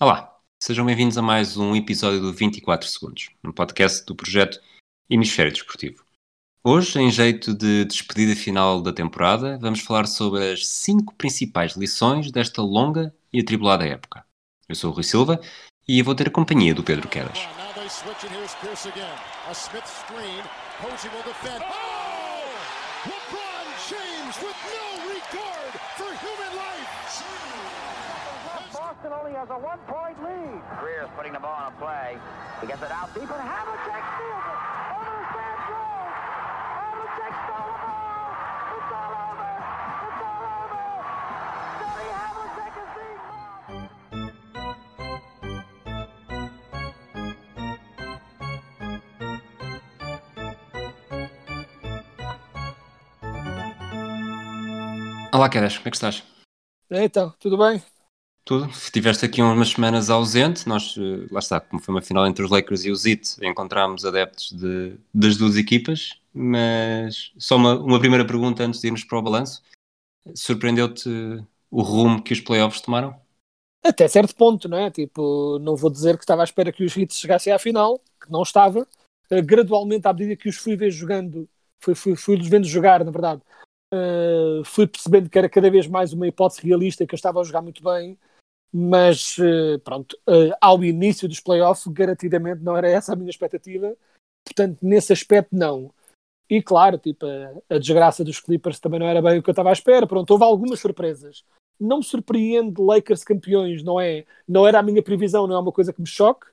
Olá, sejam bem-vindos a mais um episódio do 24 Segundos, um podcast do projeto Hemisfério Desportivo. Hoje, em jeito de despedida final da temporada, vamos falar sobre as cinco principais lições desta longa e atribulada época. Eu sou o Rui Silva e vou ter a companhia do Pedro Quedas. Boston only has a one-point lead. Greer's putting the ball on a play. He gets it out deep, and Havlicek steals it. Over the Sand Road. Havlicek stole the ball. It's all over. It's all over. Johnny Havlicek is being Olá, Quedas, como é que estás? Então, tudo bem? Tudo. Tiveste aqui umas semanas ausente. Nós, eh, lá está, como foi uma final entre os Lakers e os Heat, encontramos adeptos de, das duas equipas. Mas só uma, uma primeira pergunta antes de irmos para o balanço. Surpreendeu-te o rumo que os playoffs tomaram? Até certo ponto, não é? Tipo, não vou dizer que estava à espera que os Heat chegassem à final, que não estava. Uh, gradualmente, à medida que os fui ver jogando, fui, fui, fui vendo jogar, na verdade, uh, fui percebendo que era cada vez mais uma hipótese realista, que eu estava a jogar muito bem mas eh, pronto, eh, ao início dos playoffs, garantidamente não era essa a minha expectativa, portanto, nesse aspecto, não. E claro, tipo, a, a, desgraça dos Clippers também não era bem o que eu estava à espera. Pronto, houve algumas surpresas. Não me surpreende Lakers campeões, não é? Não era a minha previsão, não é uma coisa que me choque,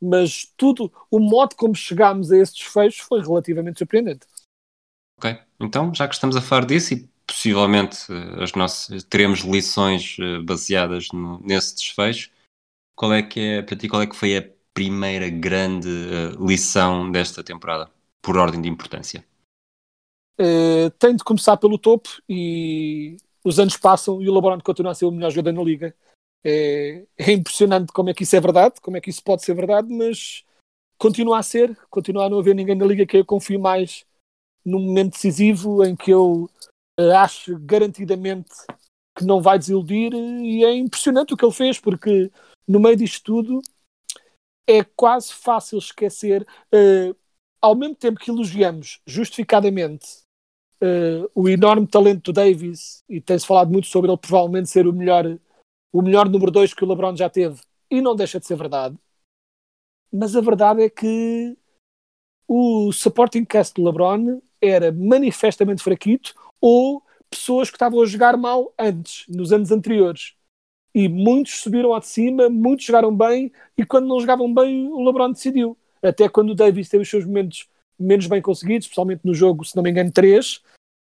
mas tudo, o modo como chegámos a esses desfechos foi relativamente surpreendente. Ok, então já que estamos a falar disso e possivelmente eh, as nossas, teremos lições eh, baseadas no, nesse desfecho. Qual é que é, para ti, qual é que foi a primeira grande uh, lição desta temporada, por ordem de importância? Uh, tem de começar pelo topo e os anos passam e o LeBron continua a ser o melhor jogador na liga. É, é, impressionante como é que isso é verdade, como é que isso pode ser verdade, mas continua a ser, continua a não haver ninguém na liga que eu confie mais num momento decisivo em que eu eh, acho garantidamente que não vai desiludir e é impressionante o que ele fez, porque no meio disto tudo é quase fácil esquecer, uh, ao mesmo tempo que elogiamos justificadamente uh, o enorme talento do Davis, e tem-se falado muito sobre ele provavelmente ser o melhor, o melhor número 2 que o LeBron já teve, e não deixa de ser verdade, mas a verdade é que o supporting cast do LeBron era manifestamente fraquito, ou pessoas que estavam a jogar mal antes, nos anos anteriores. E muitos subiram lá de cima, muitos jogaram bem, e quando não jogavam bem, o LeBron decidiu. Até quando o Davis teve os seus momentos menos bem conseguidos, especialmente no jogo, se não me engano, 3, uh,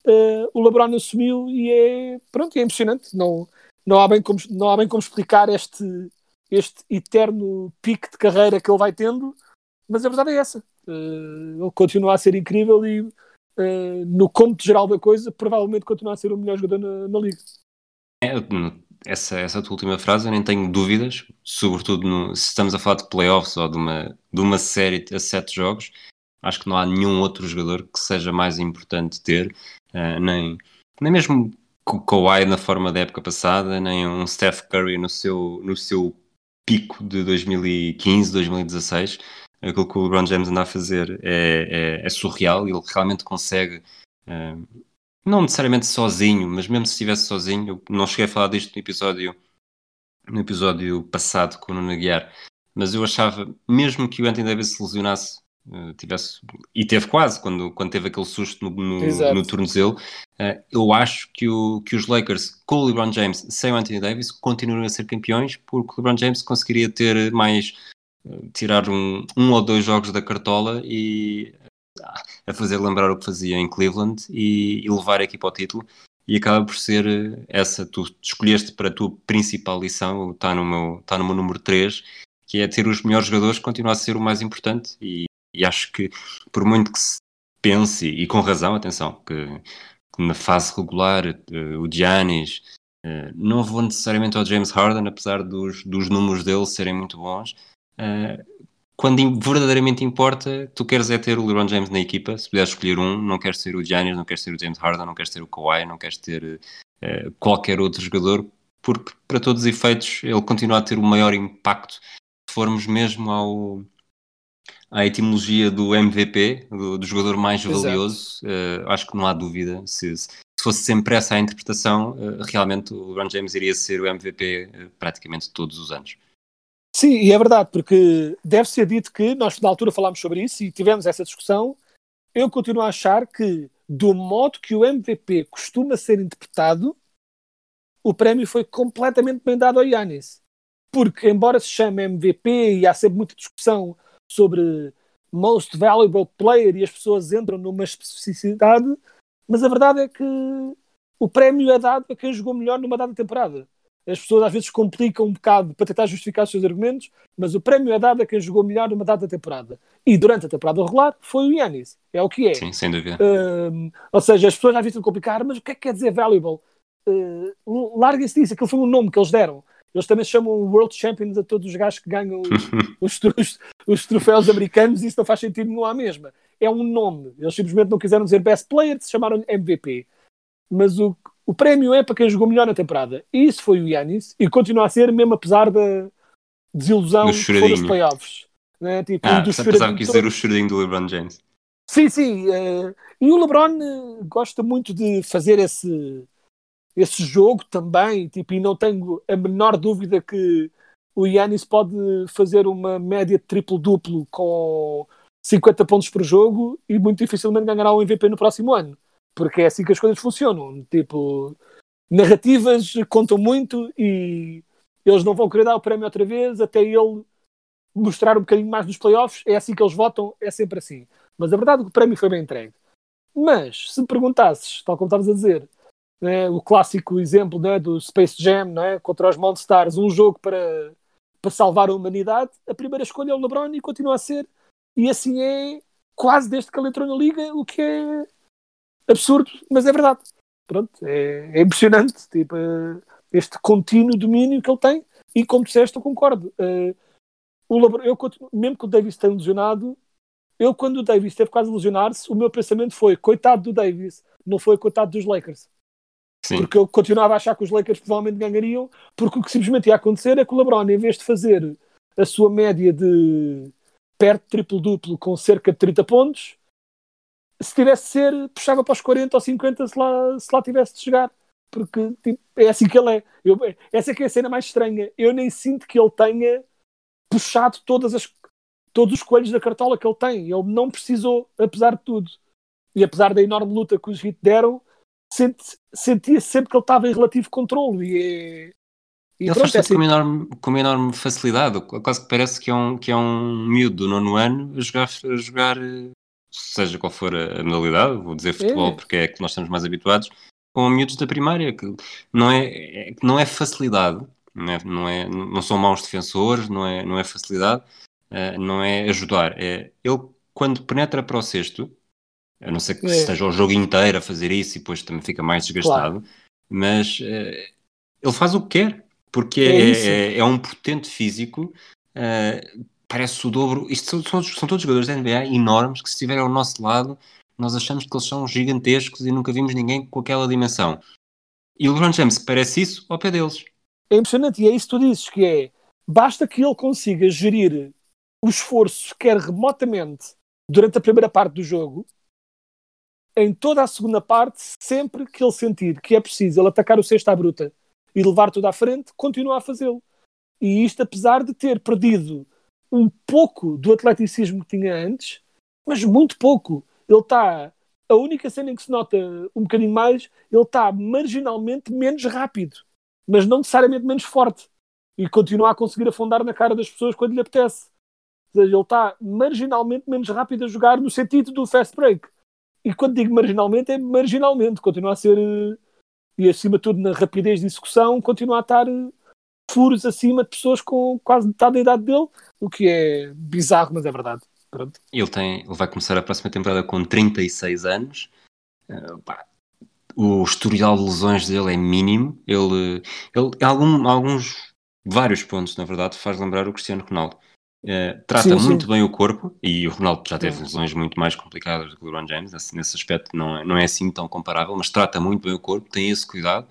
eh, o LeBron assumiu e é, pronto, é impressionante. Não, não, há bem como, não há bem como explicar este, este eterno pique de carreira que ele vai tendo, mas a verdade é essa. Uh, ele continua a ser incrível e uh, no cômputo geral da coisa, provavelmente continua a ser o melhor jogador na, na liga. É, essa, essa tua última frase eu nem tenho dúvidas, sobretudo no, se estamos a falar de playoffs ou de uma, de uma série a sete jogos, acho que não há nenhum outro jogador que seja mais importante ter, uh, nem, nem mesmo o Kawhi na forma da época passada, nem um Steph Curry no seu, no seu pico de 2015, 2016 aquilo que o LeBron James anda a fazer é, é, é surreal, ele realmente consegue, uh, não necessariamente sozinho, mas mesmo se estivesse sozinho, eu não cheguei a falar disto no episódio, no episódio passado com o Nuno Guiar, mas eu achava, mesmo que o Anthony Davis se lesionasse, uh, tivesse, e teve quase, quando, quando teve aquele susto no, no, no tornozelo, uh, eu acho que, o, que os Lakers, com o LeBron James, sem o Anthony Davis, continuariam a ser campeões, porque o LeBron James conseguiria ter mais tirar um, um ou dois jogos da cartola e a fazer lembrar o que fazia em Cleveland e, e levar a equipa ao título. E acaba por ser eh, essa, tu escolheste para a tua principal lição, está no meu, está no meu número 3, que é ter os melhores jogadores, continua a ser o mais importante. E, e acho que por muito que se pense, e com razão, atenção, que, que na fase regular uh, o Giannis, uh, não vou necessariamente ao James Harden, apesar dos, dos números dele serem muito bons, Uh, quando verdadeiramente importa, tu queres é ter o LeBron James na equipa, se puderes escolher um, não queres ter o Giannis, não queres ter o James Harden, não queres ter o Kawhi, não queres ter uh, qualquer outro jogador, porque para todos os efeitos ele continua a ter o maior impacto se formos mesmo ao, à etimologia do MVP, do, do jogador mais Exato. valioso, eh, acho que não há dúvida. Se, se fosse sempre essa a interpretação, eh, realmente o LeBron James iria ser o MVP praticamente todos os anos. Sim, e é verdade, porque deve ser dito que nós na altura falámos sobre isso e tivemos essa discussão. Eu continuo a achar que, do modo que o MVP costuma ser interpretado, o prémio foi completamente bem dado ao Yanis. Porque, embora se chame MVP e há sempre muita discussão sobre Most Valuable Player e as pessoas entram numa especificidade, mas a verdade é que o prémio é dado a quem jogou melhor numa dada temporada. As pessoas às vezes complicam um bocado para tentar justificar os seus argumentos, mas o prémio é dado a quem jogou melhor numa dada temporada. E durante a temporada regular foi o Yanis. É o que é. Sim, sem dúvida. Ou seja, as pessoas às vezes tentam complicar, mas o que é que quer dizer valuable? Uh, Larguem-se disso, aquilo foi um nome que eles deram. Eles também chamam World Champions a todos os gajos que ganham os, os, os, troféus americanos e isso não faz sentido nenhum à mesma. É um nome. Eles simplesmente não quiseram dizer Best Player, se chamaram MVP. Mas o, o prémio é para quem jogou melhor na temporada. E isso foi o Yanis e continua a ser, mesmo apesar da desilusão que foram os playoffs. Né? Tipo, Ah, dos choradinhos quis dizer o choradinho do LeBron James. Sim, sim. eh, e o LeBron eh, gosta muito de fazer esse, esse jogo também, tipo, e não tenho a menor dúvida que o Yannis pode fazer uma média de triplo-duplo com 50 pontos por jogo e muito dificilmente ganhará o MVP no próximo ano. Porque é assim que as coisas funcionam. Tipo, narrativas contam muito e eles não vão querer dar o prémio outra vez até ele mostrar um bocadinho mais nos playoffs. É assim que eles votam, é sempre assim. Mas a verdade é que o prémio foi bem entregue. Mas, se me perguntasses, tal como estavas a dizer, né, o clássico exemplo né, do Space Jam né, contra os Monstars, um jogo para, para salvar a humanidade, a primeira escolha é o LeBron e continua a ser. E assim é quase desde que ele entrou na liga, o que é absurdo, mas é verdade. Pronto, é, é impressionante tipo, eh, este contínuo domínio que ele tem. E como disseste, eu concordo. Eh, o eu continuo, mesmo que o Davis esteja lesionado, eu, quando o Davis esteve quase a lesionar-se, o meu pensamento foi: coitado do Davis, não foi coitado dos Lakers. Sim. Porque eu continuava a achar que os Lakers provavelmente ganhariam, porque o que simplesmente ia acontecer é que o LeBron, em vez de fazer a sua média de perto triplo-duplo com cerca de 30 pontos, se tivesse de ser, puxava para os 40 ou 50 se lá, se lá tivesse de chegar. Porque tipo, é assim que ele é. Eu, essa é que é a cena mais estranha. Eu nem sinto que ele tenha puxado todas as, todos os coelhos da cartola que ele tem. Ele não precisou, apesar de tudo. E apesar da enorme luta que os Heat deram, senti- sentia sempre que ele estava em relativo controle. E, é- e Ele pronto, faz é tudo com uma, assim. enorme, com uma enorme facilidade. Quase que parece que é um, que é um miúdo do nono ano a jogar, a jogar eh, seja qual for a modalidade, vou dizer futebol É. porque é que nós estamos mais habituados, com miúdos da primária, que não é, é- não é facilidade, não, é, não, é, não são maus defensores, não é, não é facilidade, eh, não é ajudar. É, ele, quando penetra para o cesto, a não ser que É. esteja o jogo inteiro a fazer isso e depois também fica mais desgastado, mas eh, ele faz o que quer, porque É é, é- é um potente físico, eh, parece o dobro. Isto são, são- são todos jogadores da NBA enormes que, se estiverem ao nosso lado, nós achamos que eles são gigantescos e nunca vimos ninguém com aquela dimensão. E o LeBron James parece isso ao pé deles. É impressionante, e é isso que tu dizes, que é basta que ele consiga gerir o esforço, quer remotamente, durante a primeira parte do jogo, em toda a segunda parte, sempre que ele sentir que é preciso ele atacar o cesto à bruta e levar tudo à frente, continua a fazê-lo. E isto apesar de ter perdido um pouco do atleticismo que tinha antes, mas muito pouco. Ele está. A única cena em que se nota um bocadinho mais, ele está marginalmente menos rápido mas não necessariamente menos forte. E continua a conseguir afundar na cara das pessoas quando lhe apetece. Ou seja, ele está marginalmente menos rápido a jogar no sentido do fast break. E quando digo marginalmente, é marginalmente. Continua a ser, eh, e acima de tudo na rapidez de execução, continua a estar eh, furos acima de pessoas com quase metade da idade dele, o que é bizarro, mas é verdade. Pronto. Ele, tem, ele vai começar a próxima temporada com 36 anos. Pá, o historial de lesões dele é mínimo. Ele, ele algum, alguns, vários pontos, na verdade, faz lembrar o Cristiano Ronaldo. Eh, trata Sim, sim. muito bem o corpo e o Ronaldo já teve É. lesões muito mais complicadas do que o LeBron James. Nesse, nesse aspecto não é, não é assim tão comparável, mas trata muito bem o corpo, tem esse cuidado.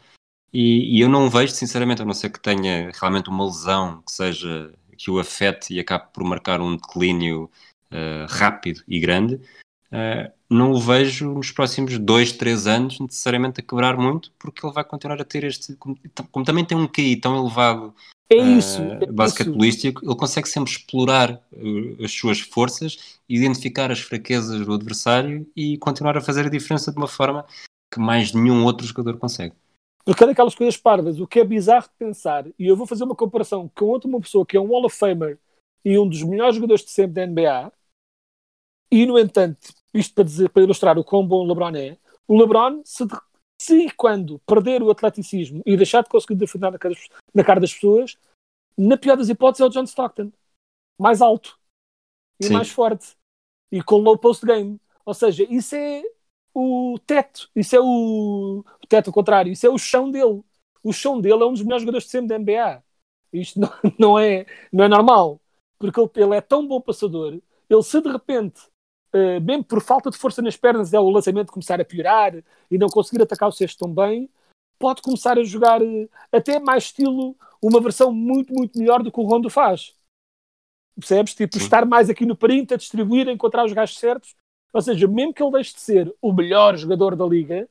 E, e eu não vejo, sinceramente, a não ser que tenha realmente uma lesão que seja que o afete e acabe por marcar um declínio uh, rápido e grande, uh, não o vejo nos próximos dois, três anos necessariamente a quebrar muito, porque ele vai continuar a ter este. Como, como também tem um QI tão elevado É isso. uh, é basquetebolístico, ele consegue sempre explorar uh, as suas forças, identificar as fraquezas do adversário e continuar a fazer a diferença de uma forma que mais nenhum outro jogador consegue. Porque é daquelas coisas parvas, o que é bizarro de pensar, e eu vou fazer uma comparação com outra uma pessoa que é um Hall of Famer e um dos melhores jogadores de sempre da NBA, e no entanto, isto para, dizer, para ilustrar o quão bom o LeBron é, o LeBron, se, se e quando perder o atleticismo e deixar de conseguir defender na cara, das- na cara das pessoas, na pior das hipóteses é o John Stockton. Mais alto e Sim. mais forte. E com low post game. Ou seja, isso é o teto. Isso é o, o teto contrário. Isso é o chão dele. O chão dele é um dos melhores jogadores de sempre da NBA. Isto não, não, é, não é normal. Porque ele, ele é tão bom passador. Ele se de repente, eh, mesmo por falta de força nas pernas, é o lançamento começar a piorar e não conseguir atacar o cesto tão bem, pode começar a jogar eh, até mais estilo, uma versão muito, muito melhor do que o Rondo faz. Percebes? Tipo, Sim. estar mais aqui no perímetro, a distribuir, a encontrar os gajos certos. Ou seja, mesmo que ele deixe de ser o melhor jogador da liga,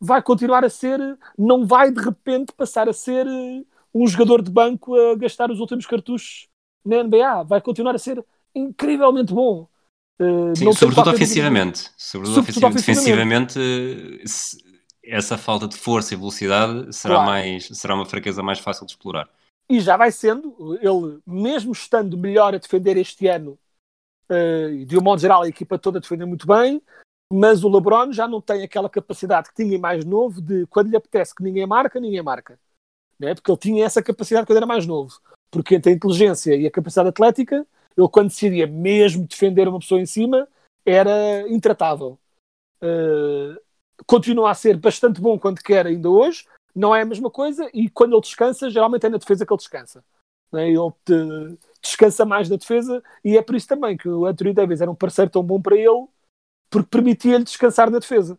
vai continuar a ser, não vai de repente passar a ser eh, um jogador de banco a gastar os últimos cartuchos na NBA. Vai continuar a ser incrivelmente bom. Eh, Sim, sobretudo ofensivamente. Sobretudo, Sobretudo ofensivamente. Defensivamente, essa falta de força e velocidade será, Claro. mais, será uma fraqueza mais fácil de explorar. e já vai sendo, ele mesmo estando melhor a defender este ano, e de um modo geral a equipa toda defende muito bem, mas o LeBron já não tem aquela capacidade que tinha mais novo de quando lhe apetece que ninguém marca, ninguém marca. Né? Porque ele tinha essa capacidade quando era mais novo. Porque entre a inteligência e a capacidade atlética, ele quando decidia mesmo defender uma pessoa em cima, era intratável. Eh, continua a ser bastante bom quando quer ainda hoje, não é a mesma coisa, e quando ele descansa, geralmente é na defesa que ele descansa. né? Ele te- descansa mais na defesa, e é por isso também que o Anthony Davis era um parceiro tão bom para ele, porque permitia-lhe descansar na defesa.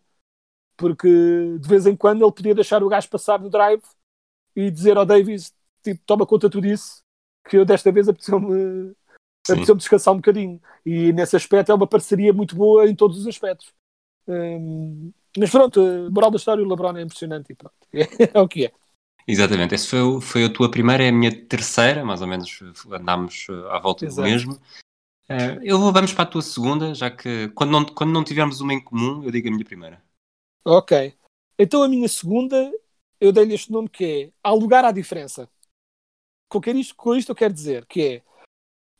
Porque de vez em quando ele podia deixar o gajo passar no drive e dizer ao Davis: tipo, toma conta tu disso, que eu desta vez apeteceu-me apeteceu-me descansar um bocadinho. E nesse aspecto é uma parceria muito boa em todos os aspectos. Hum, mas pronto, a moral da história, o LeBron é impressionante e pronto. É, o que é. Exatamente, essa foi, foi a tua primeira, é a minha terceira, mais ou menos andámos eh, à volta Exato. do mesmo. Eh, eu vou, vamos para a tua segunda, já que quando não, quando não tivermos uma em comum, eu digo a minha primeira. Ok. Então a minha segunda, eu dei-lhe este nome que é Há lugar à diferença. Com, isto, com isto eu quero dizer que é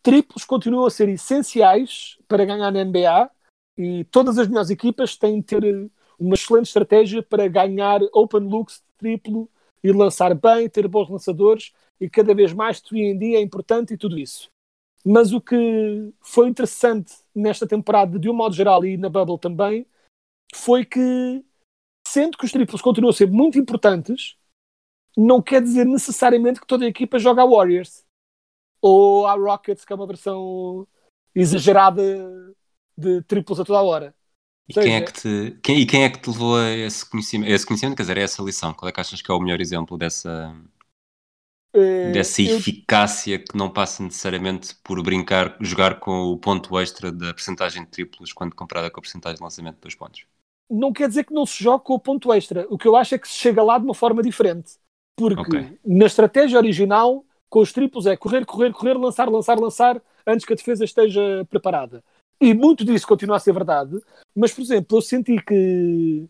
triplos continuam a ser essenciais para ganhar na NBA e todas as melhores equipas têm de ter eh, uma excelente estratégia para ganhar open looks de triplo e lançar bem, ter bons lançadores e cada vez mais 3D é importante e tudo isso. Mas o que foi interessante nesta temporada, de um modo geral e na Bubble também, foi que sendo que os triplos continuam a ser muito importantes, não quer dizer necessariamente que toda a equipa joga a Warriors ou a Rockets, que é uma versão exagerada de triplos a toda a hora. E Ou quem é seja, que te, quem, e quem é que te levou a esse conhecimento, a esse conhecimento, quer dizer, a essa lição? Qual é que achas que é o melhor exemplo dessa, dessa eu- eficácia que não passa necessariamente por brincar, jogar com o ponto extra da percentagem de triplos quando comparada com a percentagem de lançamento de dois pontos? não quer dizer que não se jogue com o ponto extra. O que eu acho é que se chega lá de uma forma diferente. Porque Ok. na estratégia original, com os triplos é correr, correr, correr, lançar, lançar, lançar, antes que a defesa esteja preparada. E muito disso continua a ser verdade. Mas, por exemplo, eu senti que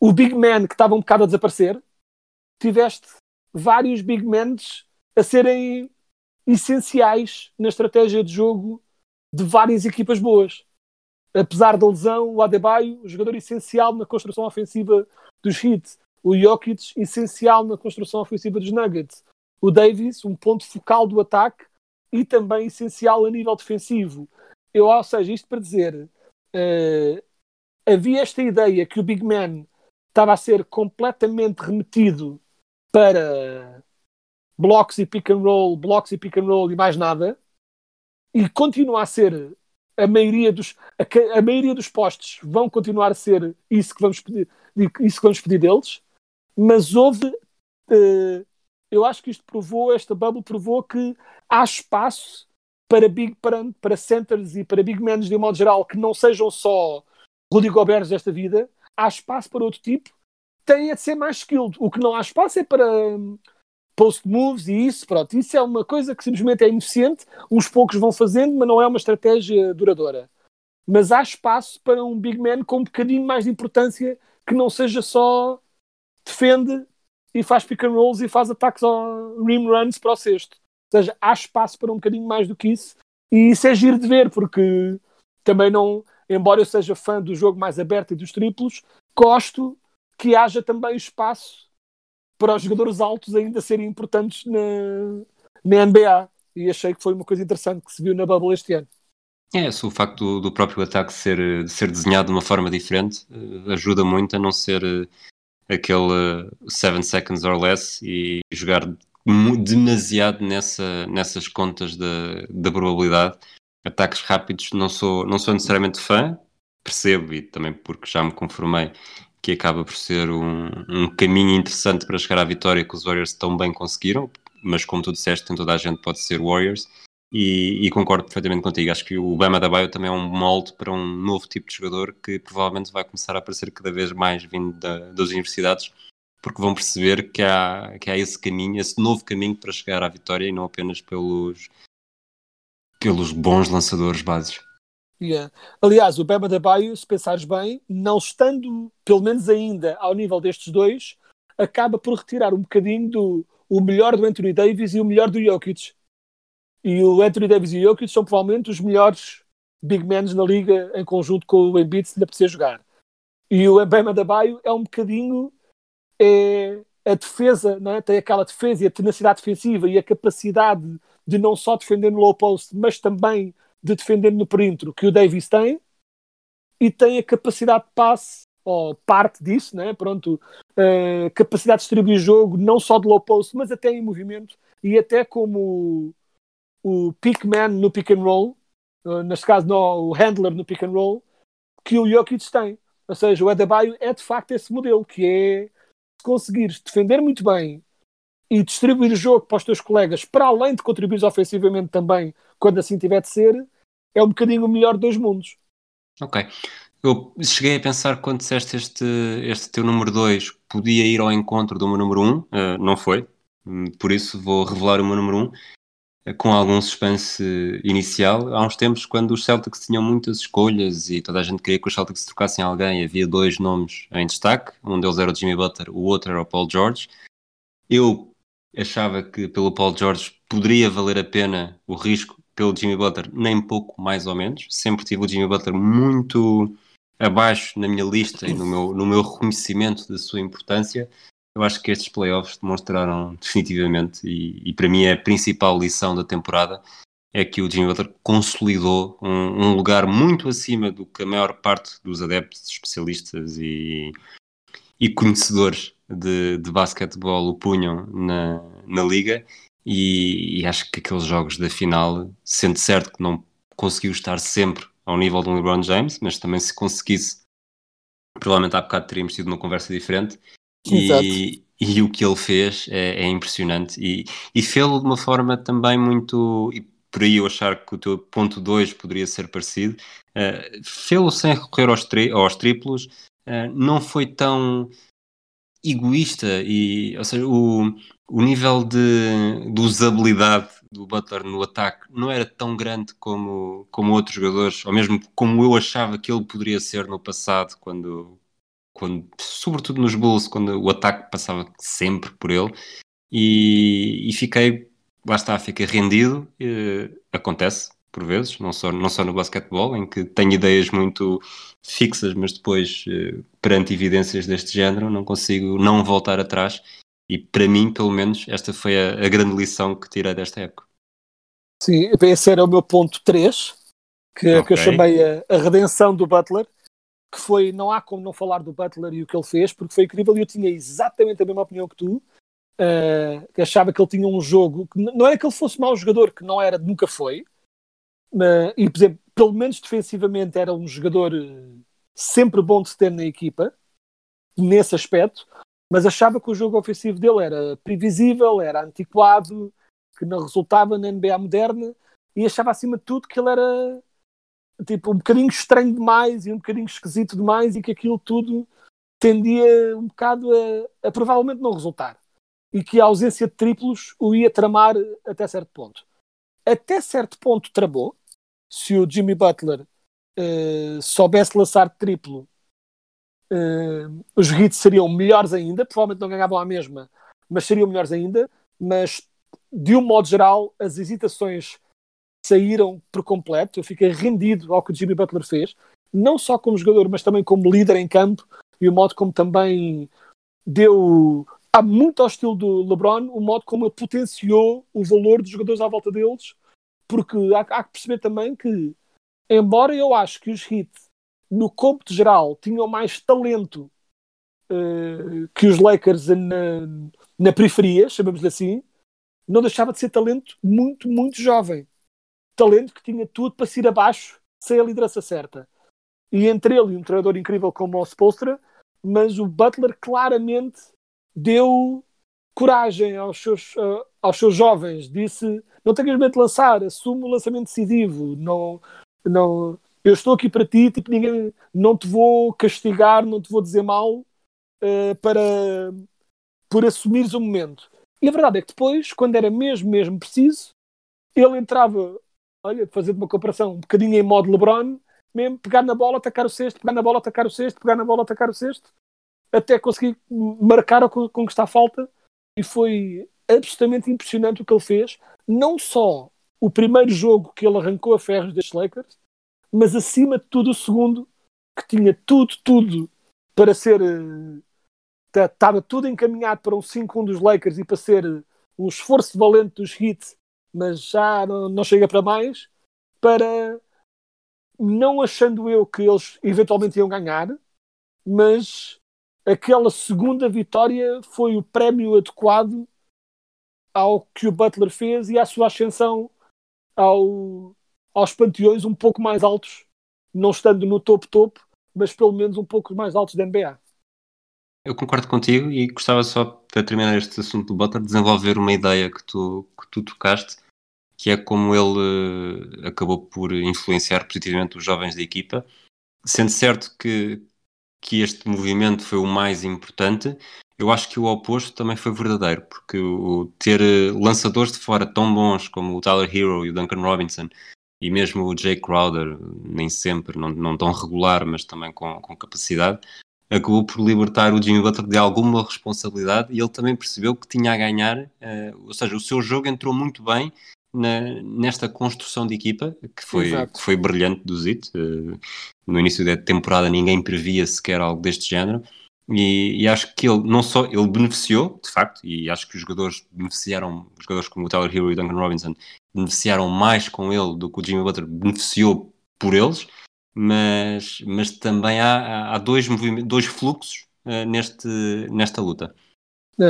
o Big Man que estava um bocado a desaparecer, tiveste vários Big Mans a serem essenciais na estratégia de jogo de várias equipas boas. Apesar da lesão, o Adebayo, jogador essencial na construção ofensiva dos Heat, o Jokic, essencial na construção ofensiva dos Nuggets, o Davis, um ponto focal do ataque e também essencial a nível defensivo. Eu, ou seja, isto para dizer, eh, havia esta ideia que o Big Man estava a ser completamente remetido para blocos e pick and roll, blocos e pick and roll e mais nada, e continua a ser a maioria dos a, a maioria dos postos vão continuar a ser isso que vamos pedir isso que vamos pedir deles mas houve. eh, eu acho que isto provou, esta bubble provou que há espaço para big para, para centers e para big men de um modo geral que não sejam só Rudy Gobert desta vida, há espaço para outro tipo, tem a ser mais skilled. O que não há espaço é para hum, post moves e isso, pronto. Isso é uma coisa que simplesmente é ineficiente, uns poucos vão fazendo, mas não é uma estratégia duradoura. Mas há espaço para um big man com um bocadinho mais de importância que não seja só defende e faz pick and rolls e faz ataques ao rim runs para o sexto. Ou seja, há espaço para um bocadinho mais do que isso e isso é giro de ver, porque também não, embora eu seja fã do jogo mais aberto e dos triplos, gosto que haja também espaço para os jogadores altos ainda serem importantes na, na NBA. E achei que foi uma coisa interessante que se viu na Bubble este ano. É, o facto do, do próprio ataque ser, ser desenhado de uma forma diferente eh, ajuda muito a não ser eh, aquele 7 seconds or less e jogar demasiado nessa, nessas contas da, da probabilidade. Ataques rápidos não sou, não sou necessariamente fã, percebo e também porque já me conformei que acaba por ser um, um caminho interessante para chegar à vitória que os Warriors tão bem conseguiram, mas como tu disseste, toda a gente pode ser Warriors. E, e concordo perfeitamente contigo. Acho que o Bama da Baio também é um molde para um novo tipo de jogador que provavelmente vai começar a aparecer cada vez mais vindo da- das universidades, porque vão perceber que há, que há esse caminho, esse novo caminho para chegar à vitória e não apenas pelos, pelos bons lançadores bases. Yeah. Aliás, o Bema da Baio, se pensares bem, não estando, pelo menos ainda, ao nível destes dois, acaba por retirar um bocadinho do o melhor do Anthony Davis e o melhor do Jokic. E o Anthony Davis e o Jokic são provavelmente os melhores big men na liga em conjunto com o Embiid se lhe apetecer jogar. E o Bema da Baio é um bocadinho é, a defesa, não é? tem aquela defesa e a tenacidade defensiva e a capacidade de não só defender no low post, mas também de defender no perímetro que o Davis tem e tem a capacidade de passe, ou parte disso, né? Pronto, eh, capacidade de distribuir jogo, não só de low post, mas até em movimento e até como o, o pick man no pick and roll, eh, neste caso não, o handler no pick and roll, que o Jokic tem. Ou seja, o Adebayo é de facto esse modelo, que é se conseguires defender muito bem e distribuir o jogo para os teus colegas, para além de contribuir ofensivamente também, quando assim tiver de ser, é um bocadinho o melhor dos mundos. Ok. Eu cheguei a pensar quando disseste este, este teu número 2 podia ir ao encontro do meu número 1, um, não foi. Hum, Por isso vou revelar o meu número 1 um, eh, com algum suspense inicial. Há uns tempos, quando os Celtics tinham muitas escolhas e toda a gente queria que os Celtics trocassem alguém, havia dois nomes em destaque. Um deles era o Jimmy Butler, o outro era o Paul George. Eu achava que pelo Paul George poderia valer a pena o risco pelo Jimmy Butler, nem pouco mais ou menos. Sempre tive o Jimmy Butler muito abaixo na minha lista e no meu, no meu reconhecimento da sua importância. Eu acho que estes playoffs demonstraram definitivamente, e, e para mim é a principal lição da temporada, é que o Jimmy Butler consolidou um, um lugar muito acima do que a maior parte dos adeptos, especialistas e, e conhecedores de, de basquetebol o punham na, na liga e, e acho que aqueles jogos da final, sendo certo que não conseguiu estar sempre ao nível do LeBron James, mas também se conseguisse, provavelmente há bocado teríamos tido uma conversa diferente. E, e o que ele fez é, é impressionante e, e fê-lo de uma forma também muito. E por aí eu achar que o teu ponto 2 poderia ser parecido. Uh, fê-lo sem recorrer aos, tri aos triplos, uh, não foi tão egoísta e ou seja, o, o nível de, de usabilidade do Butler no ataque não era tão grande como, como outros jogadores, ou mesmo como eu achava que ele poderia ser no passado, quando, quando sobretudo nos Bulls, quando o ataque passava sempre por ele, e, e fiquei, lá está, fiquei rendido, e, acontece por vezes, não só, não só no basquetebol, em que tenho ideias muito fixas, mas depois, perante evidências deste género, não consigo não voltar atrás e para mim, pelo menos, esta foi a, a, grande lição que tirei desta época. Sim, esse era o meu ponto 3, que, okay. que eu chamei a, a, redenção do Butler, que foi, não há como não falar do Butler e o que ele fez, porque foi incrível e eu tinha exatamente a mesma opinião que tu, uh, que achava que ele tinha um jogo, que não era que ele fosse mau jogador, que não era, nunca foi, e por exemplo, pelo menos defensivamente era um jogador sempre bom de se ter na equipa, nesse aspecto, mas achava que o jogo ofensivo dele era previsível, era antiquado, que não resultava na NBA moderna e achava acima de tudo que ele era tipo um bocadinho estranho demais e um bocadinho esquisito demais e que aquilo tudo tendia um bocado a, a provavelmente não resultar e que a ausência de triplos o ia tramar até certo ponto. Até certo ponto tramou. Se o Jimmy Butler uh, soubesse lançar triplo, uh, os hits seriam melhores ainda. Provavelmente não ganhavam a mesma, mas seriam melhores ainda. Mas de um modo geral, as hesitações saíram por completo. Eu fiquei rendido ao que o Jimmy Butler fez, não só como jogador, mas também como líder em campo e o modo como também deu. Há muito ao estilo do LeBron, o modo como ele potenciou o valor dos jogadores à volta deles, porque há, há que perceber também que, embora eu acho que os Heat, no cômputo geral, tinham mais talento uh, que os Lakers na, na periferia, chamamos-lhe assim, não deixava de ser talento muito, muito jovem. Talento que tinha tudo para se ir abaixo sem a liderança certa. E entre ele e um treinador incrível como o Spolstra, mas o Butler claramente deu coragem aos seus, uh, aos seus jovens. Disse: não tenhas medo de lançar, assume o lançamento decisivo. Não, não, eu estou aqui para ti, tipo, ninguém, não te vou castigar, não te vou dizer mal uh, para, por assumires o momento. E a verdade é que depois, quando era mesmo, mesmo preciso, ele entrava, olha, fazendo uma comparação um bocadinho em modo LeBron, mesmo pegar na bola, atacar o cesto, pegar na bola, atacar o cesto, pegar na bola, atacar o cesto, até conseguir marcar ou conquistar a falta. E foi absolutamente impressionante o que ele fez. Não só o primeiro jogo que ele arrancou a ferros destes Lakers, mas acima de tudo o segundo, que tinha tudo, tudo para ser estava tudo encaminhado para um 5-1 dos Lakers e para ser um esforço valente dos Heat, mas já não, não chega para mais, para não achando eu que eles eventualmente iam ganhar, mas aquela segunda vitória foi o prémio adequado ao que o Butler fez e à sua ascensão ao, aos panteões um pouco mais altos, não estando no topo-topo, mas pelo menos um pouco mais altos da NBA. Eu concordo contigo e gostava só, para terminar este assunto do Butler, de desenvolver uma ideia que tu, que tu tocaste, que é como ele uh, acabou por influenciar positivamente os jovens da equipa. Sendo certo que, que este movimento foi o mais importante, eu acho que o oposto também foi verdadeiro, porque o, ter eh, lançadores de fora tão bons como o Tyler Hero e o Duncan Robinson, e mesmo o Jay Crowder, nem sempre, não, não tão regular, mas também com, com capacidade, acabou por libertar o Jimmy Butler de alguma responsabilidade e ele também percebeu que tinha a ganhar, uh, ou seja, o seu jogo entrou muito bem na, nesta construção de equipa, que foi, que foi brilhante do Zit. Uh, no início da temporada ninguém previa sequer algo deste género. E, e, acho que ele não só ele beneficiou, de facto, e acho que os jogadores beneficiaram, jogadores como o Tyler Hero e o Duncan Robinson beneficiaram mais com ele do que o Jimmy Butler beneficiou por eles, mas, mas também há, há dois, dois fluxos uh, neste, nesta luta.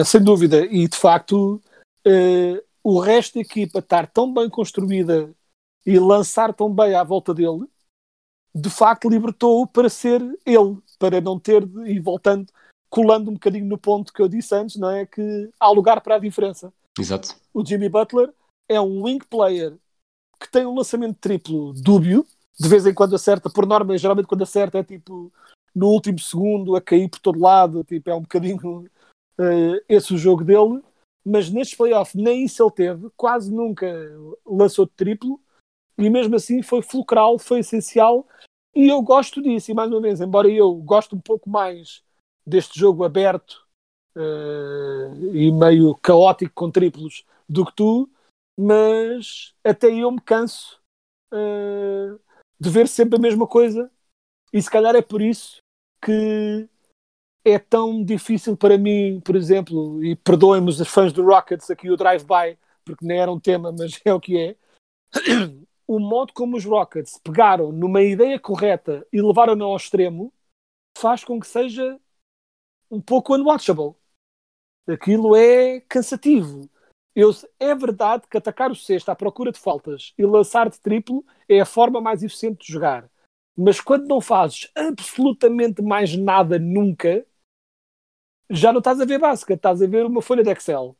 Sem dúvida, e de facto uh, o resto da equipa estar tão bem construída e lançar tão bem à volta dele, de facto libertou-o para ser ele, para não ter, e voltando, colando um bocadinho no ponto que eu disse antes, não é? Que há lugar para a diferença. Exato. O Jimmy Butler é um wing player que tem um lançamento triplo dúbio, de vez em quando acerta, por norma, geralmente quando acerta é tipo no último segundo a cair por todo lado, tipo, é um bocadinho uh, esse o jogo dele, mas nestes playoffs nem isso ele teve, quase nunca lançou de triplo, e mesmo assim foi fulcral, foi essencial, e eu gosto disso, e mais uma vez, embora eu goste um pouco mais deste jogo aberto uh, e meio caótico com triplos do que tu, mas até eu me canso uh, de ver sempre a mesma coisa e se calhar é por isso que é tão difícil para mim, por exemplo, e perdoem-me os fãs do Rockets aqui o drive-by, porque nem era um tema, mas é o que é. O modo como os Rockets pegaram numa ideia correta e levaram-na ao extremo faz com que seja um pouco unwatchable. Aquilo é cansativo. Eu, é verdade que atacar o sexto à procura de faltas e lançar de triplo é a forma mais eficiente de jogar. Mas quando não fazes absolutamente mais nada nunca, já não estás a ver basquete, estás a ver uma folha de Excel.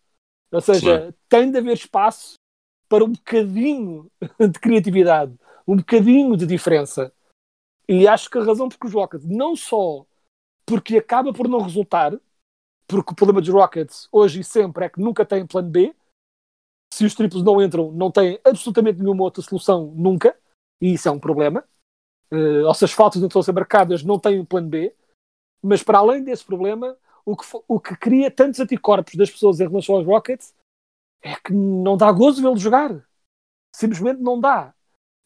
Ou seja, tem de haver espaço para um bocadinho de criatividade, um bocadinho de diferença. E acho que a razão porque os Rockets, não só porque acaba por não resultar, porque o problema dos Rockets hoje e sempre é que nunca têm plano B. Se os triplos não entram, não têm absolutamente nenhuma outra solução nunca, e isso é um problema. Uh, ou se as faltas não estão a ser marcadas, não têm um plano B. Mas para além desse problema, o que, o que cria tantos anticorpos das pessoas em relação aos Rockets é que não dá gozo vê-los jogar. Simplesmente não dá.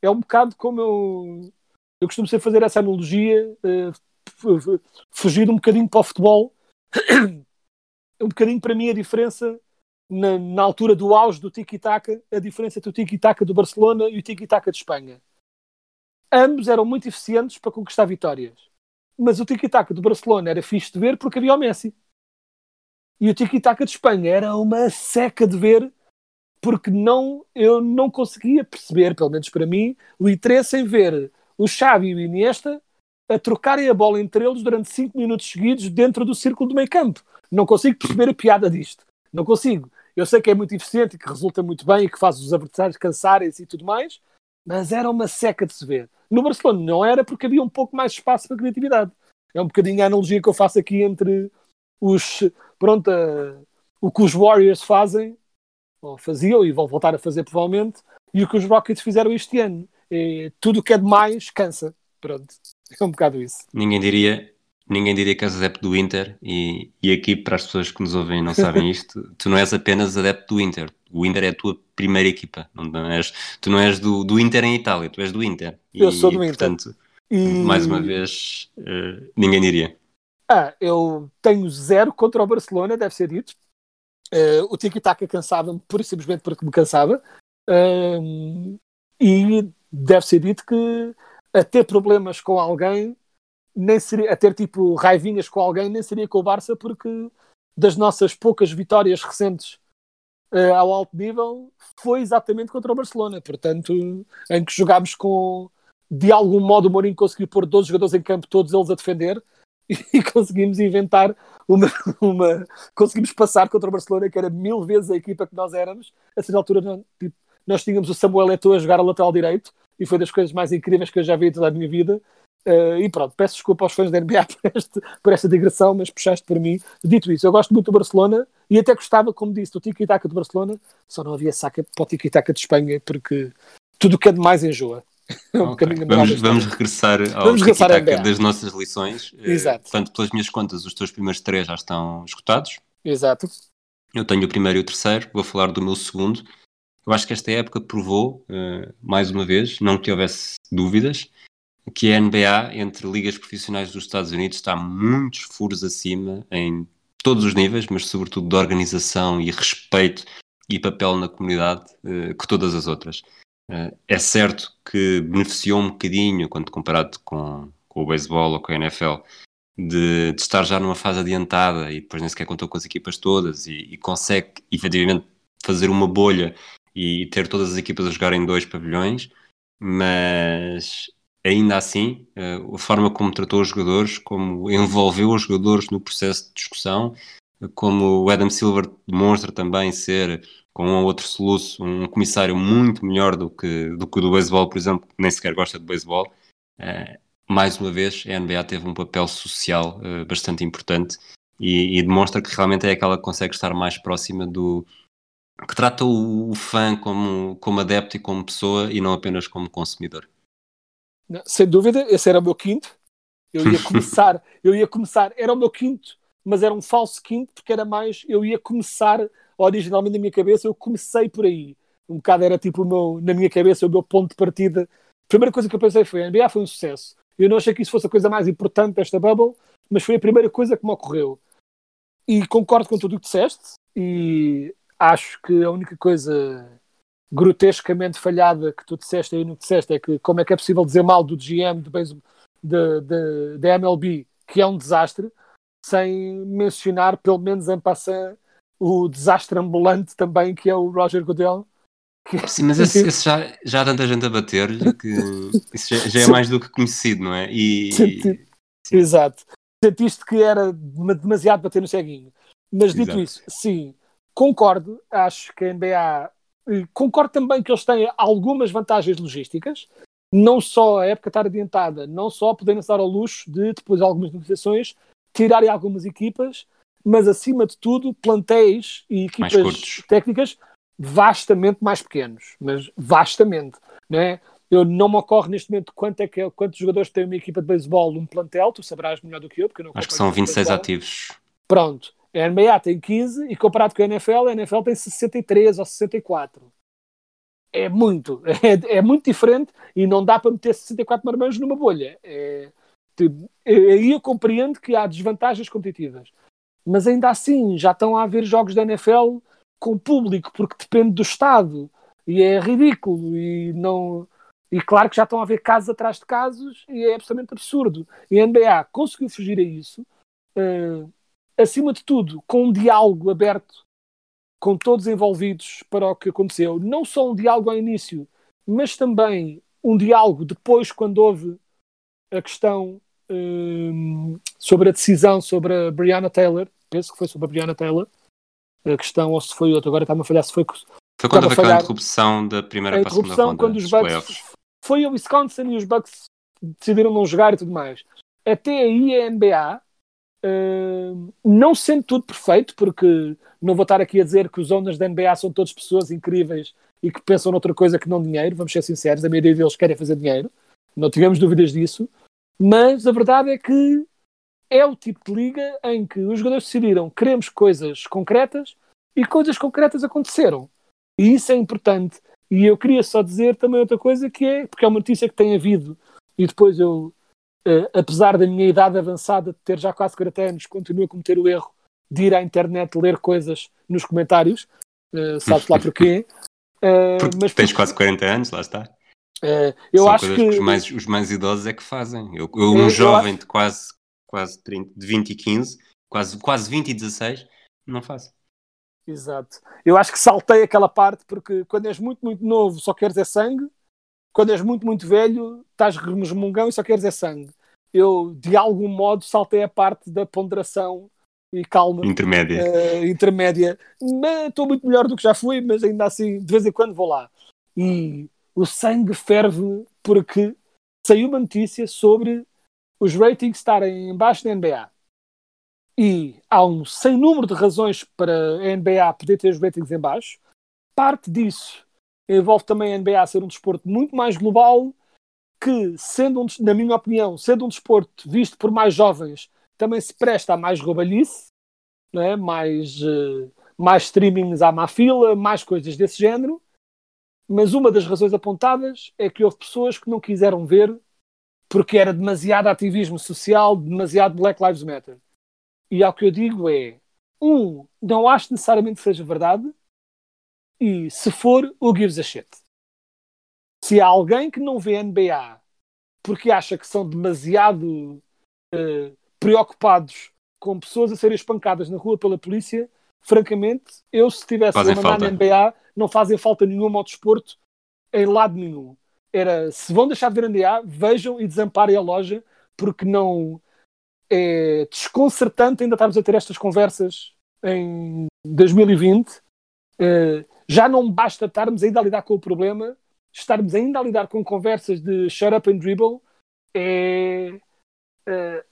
É um bocado como eu, eu costumo sempre fazer essa analogia, f- fugir um bocadinho para o futebol. um bocadinho para mim a diferença na, na altura do auge do tiki-taka, a diferença entre o tiki-taka do Barcelona e o tiki-taka de Espanha. Ambos eram muito eficientes para conquistar vitórias. Mas o tiki-taka do Barcelona era fixe de ver porque havia o Messi. E o tiki-taka de Espanha era uma seca de ver porque não, eu não conseguia perceber, pelo menos para mim, o interesse em ver o Xavi e o Iniesta a trocarem a bola entre eles durante 5 minutos seguidos dentro do círculo do meio campo. Não consigo perceber a piada disto. Não consigo. Eu sei que é muito eficiente e que resulta muito bem e que faz os adversários cansarem-se e tudo mais, mas era uma seca de se ver. No Barcelona não era porque havia um pouco mais de espaço para criatividade. É um bocadinho a analogia que eu faço aqui entre os, pronto, a- o que os Warriors fazem, ou faziam e vão voltar a fazer provavelmente, e o que os Rockets fizeram este ano. É, tudo o que é demais cansa. Pronto. É um bocado isso. Ninguém diria, ninguém diria que és adepto do Inter e, e aqui para as pessoas que nos ouvem e não sabem isto, tu não és apenas adepto do Inter. O Inter é a tua primeira equipa. Não, és, tu não és do, do Inter em Itália, tu és do Inter. Eu E, sou do Inter. Portanto, E... mais uma vez, eh, ninguém diria. Ah, eu tenho zero contra o Barcelona, deve ser dito. Eh, o tiki-taka cansava-me, pura e simplesmente porque me cansava. Ahm, e deve ser dito que a ter problemas com alguém, nem seria, a ter tipo raivinhas com alguém, nem seria com o Barça, porque das nossas poucas vitórias recentes eh, ao alto nível foi exatamente contra o Barcelona. Portanto, em que jogámos com. De algum modo, o Mourinho conseguiu pôr 12 jogadores em campo, todos eles a defender, e conseguimos inventar uma, uma- conseguimos passar contra o Barcelona que era mil vezes a equipa que nós éramos a certa altura não- tipo, nós tínhamos o Samuel Eto'o a jogar a lateral direito e foi das coisas mais incríveis que eu já vi em toda a minha vida Eh, e pronto, peço desculpa aos fãs da NBA por, este- por esta digressão, mas puxaste para mim. Dito isso, eu gosto muito do Barcelona e até gostava, como disse, do tiki-taka do Barcelona, só não havia saca para o tiki-taka de Espanha porque tudo o que é demais enjoa. É um Vamos, vamos regressar ao Vamos regressar das nossas lições. Eh, Exato. Portanto, pelas minhas contas, os teus primeiros três já estão esgotados. Exato. Eu tenho o primeiro e o terceiro, vou falar do meu segundo. Eu acho que esta época provou, eh, mais uma vez, não que houvesse dúvidas, que a NBA, entre ligas profissionais dos Estados Unidos, está muitos furos acima em todos os níveis, mas sobretudo de organização e respeito e papel na comunidade eh, que todas as outras. Eh, é certo que beneficiou um bocadinho, quando comparado com, com o beisebol ou com a NFL, de, de estar já numa fase adiantada e depois nem sequer contou com as equipas todas e, e consegue efetivamente fazer uma bolha e ter todas as equipas a jogar em dois pavilhões, mas ainda assim, eh, a forma como tratou os jogadores, como envolveu os jogadores no processo de discussão, como o Adam Silver demonstra também ser, com um ou outro soluço, um comissário muito melhor do que, do que o do beisebol, por exemplo, que nem sequer gosta de beisebol. eh, mais uma vez, a NBA teve um papel social eh, bastante importante e, e demonstra que realmente é aquela que consegue estar mais próxima do. que trata o fã como, como adepto e como pessoa e não apenas como consumidor. Sem dúvida, esse era o meu quinto. Eu ia começar, eu ia começar, era o meu quinto, mas era um falso quinto porque era mais, eu ia começar originalmente na minha cabeça, eu comecei por aí. Um bocado era tipo o meu, na minha cabeça, o meu ponto de partida. A primeira coisa que eu pensei foi: a NBA foi um sucesso. Eu não achei que isso fosse a coisa mais importante desta bubble, mas foi a primeira coisa que me ocorreu. E concordo com tudo o que disseste, e acho que a única coisa grotescamente falhada que tu disseste aí no que disseste é que como é que é possível dizer mal do GM de, de, da MLB, que é um desastre, sem mencionar, pelo menos em passant, o desastre ambulante também, que é o Roger Goodell. Que... Sim, mas esse, esse já, já há tanta gente a bater-lhe que isso já, já é mais do que conhecido, não é? E, sim. Exato. sentiste que era dem- demasiado bater no ceguinho. Mas dito Exato. isso, sim, concordo. Acho que a NBA. Concordo também que eles têm algumas vantagens logísticas. Não só a época estar adiantada, não só poderem dar ao luxo de, depois de algumas negociações, tirarem algumas equipas, mas acima de tudo, plantéis e equipas técnicas vastamente mais pequenos, mas vastamente, não é? Eu não me ocorre neste momento quanto é que é- quantos jogadores tem uma equipa de beisebol, um plantel, tu sabrás melhor do que eu, porque eu não Acho que são muito 26 beisebol. ativos. Pronto, a NBA tem 15 e comparado com a NFL, a NFL tem 63 ou 64. É muito, é, é muito diferente e não dá para meter 64 marmanjos numa bolha. É, tipo, é- aí eu compreendo que há desvantagens competitivas, mas ainda assim já estão a haver jogos da NFL com público, porque depende do estado e é ridículo e não. E claro que já estão a haver casos atrás de casos e é absolutamente absurdo. E a NBA conseguiu fugir a isso. eh, acima de tudo, com um diálogo aberto com todos envolvidos para o que aconteceu. Não só um diálogo ao início, mas também um diálogo depois, quando houve a questão hum, sobre a decisão sobre a Brianna Taylor. Penso que foi sobre a Brianna Taylor. A questão, ou se foi outra, agora está-me a falhar se foi Foi quando houve aquela interrupção da primeira a para a segunda ronda quando os Bucks foi a Wisconsin e os Bucks decidiram não jogar e tudo mais. Até aí a NBA, não sendo tudo perfeito, porque não vou estar aqui a dizer que os owners da NBA são todas pessoas incríveis e que pensam noutra coisa que não dinheiro, vamos ser sinceros, a maioria deles querem fazer dinheiro, não tivemos dúvidas disso, mas a verdade é que é o tipo de liga em que os jogadores decidiram queremos coisas concretas e coisas concretas aconteceram. E isso é importante. E eu queria só dizer também outra coisa que é, porque é uma notícia que tem havido, e depois eu, eh, apesar da minha idade avançada de ter já quase 40 anos, continuo a cometer o erro de ir à internet ler coisas nos comentários, uh, sabes lá porquê. Eh, Porque mas tens porque, quase 40 anos, lá está. eh, eu São acho coisas que que os mais, os mais idosos é que fazem. Eu, eu Eu- um eu jovem acho- de quase, quase 30, de 20 e 15, quase, quase 20 e 16, não faço. Exato. Eu acho que saltei aquela parte porque quando és muito, muito novo só queres é sangue, quando és muito, muito velho estás resmungão e só queres é sangue. Eu, de algum modo, saltei a parte da ponderação e calma Intermédia. eh, intermédia. Mas Estou muito melhor do que já fui, mas ainda assim, de vez em quando vou lá. E o sangue ferve porque saiu uma notícia sobre os ratings estarem em baixo da NBA. E há um sem número de razões para a NBA poder ter os ratings em baixo. Parte disso envolve também a NBA ser um desporto muito mais global, que, sendo um, na minha opinião, sendo um desporto visto por mais jovens, também se presta a mais roubalhice, não é? mais, eh, mais streamings à má fila, mais coisas desse género. Mas uma das razões apontadas é que houve pessoas que não quiseram ver porque era demasiado ativismo social, demasiado Black Lives Matter. E ao que eu digo é: um, não acho necessariamente que seja verdade, e se for, who gives a shit? Se há alguém que não vê NBA porque acha que são demasiado eh, preocupados com pessoas a serem espancadas na rua pela polícia, francamente, eu se tivesse Fazem a mandar falta. na NBA, não fazem falta nenhuma ao desporto em lado nenhum. Era, se vão deixar de ver NBA, vejam e desamparem a loja, porque não é desconcertante ainda estarmos a ter estas conversas em 2020. Eh, já não basta estarmos ainda a lidar com o problema, estarmos ainda a lidar com conversas de shut up and dribble é, é,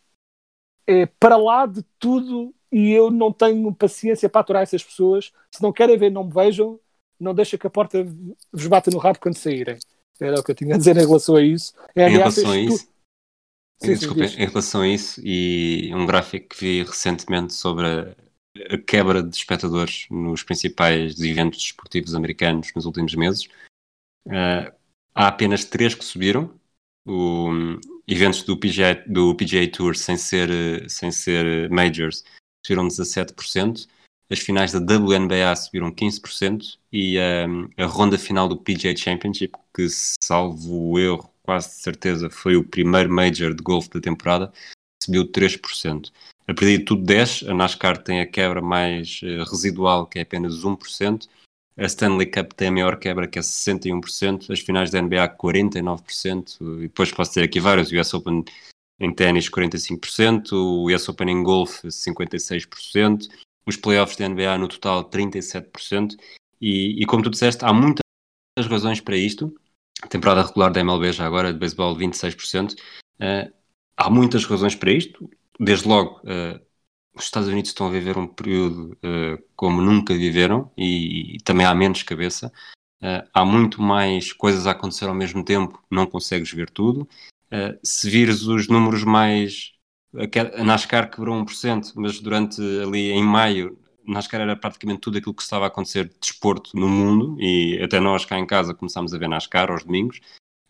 é para lá de tudo e eu não tenho paciência para aturar essas pessoas. Se não querem ver, não me vejam. Não deixa que a porta vos bata no rabo quando saírem. Era o que eu tinha a dizer em relação a isso. A Em relação a fez tu- isso, Sim, sim, em relação a isso, e um gráfico que vi recentemente sobre a, a quebra de espectadores nos principais eventos desportivos americanos nos últimos meses, ah, há apenas três que subiram. O, eventos do PGA, do PGA Tour sem ser, eh, sem ser eh, majors subiram 17%. As finais da WNBA subiram 15% e ah, a ronda final do PGA Championship, que salvo o erro, quase de certeza foi o primeiro major de golfe da temporada, subiu 3%. A partir de tudo 10, a NASCAR tem a quebra mais eh, residual, que é apenas 1%. A Stanley Cup tem a maior quebra, que é 61%. As finais da NBA, 49%. E depois posso ter aqui vários. O US Open em ténis 45%, o US Open em golfe 56%, os playoffs da NBA no total 37%, e, e como tu disseste, há muitas razões para isto. A temporada regular da MLB já agora, de beisebol 26%. Uh, há muitas razões para isto. Desde logo, uh, os Estados Unidos estão a viver um período uh, como nunca viveram e, e, também há menos cabeça. Uh, há muito mais coisas a acontecer ao mesmo tempo, não consegues ver tudo. Se vires os números mais. A NASCAR quebrou 1%, mas durante ali em maio, NASCAR era praticamente tudo aquilo que estava a acontecer de desporto no mundo e até nós cá em casa começámos a ver NASCAR aos domingos.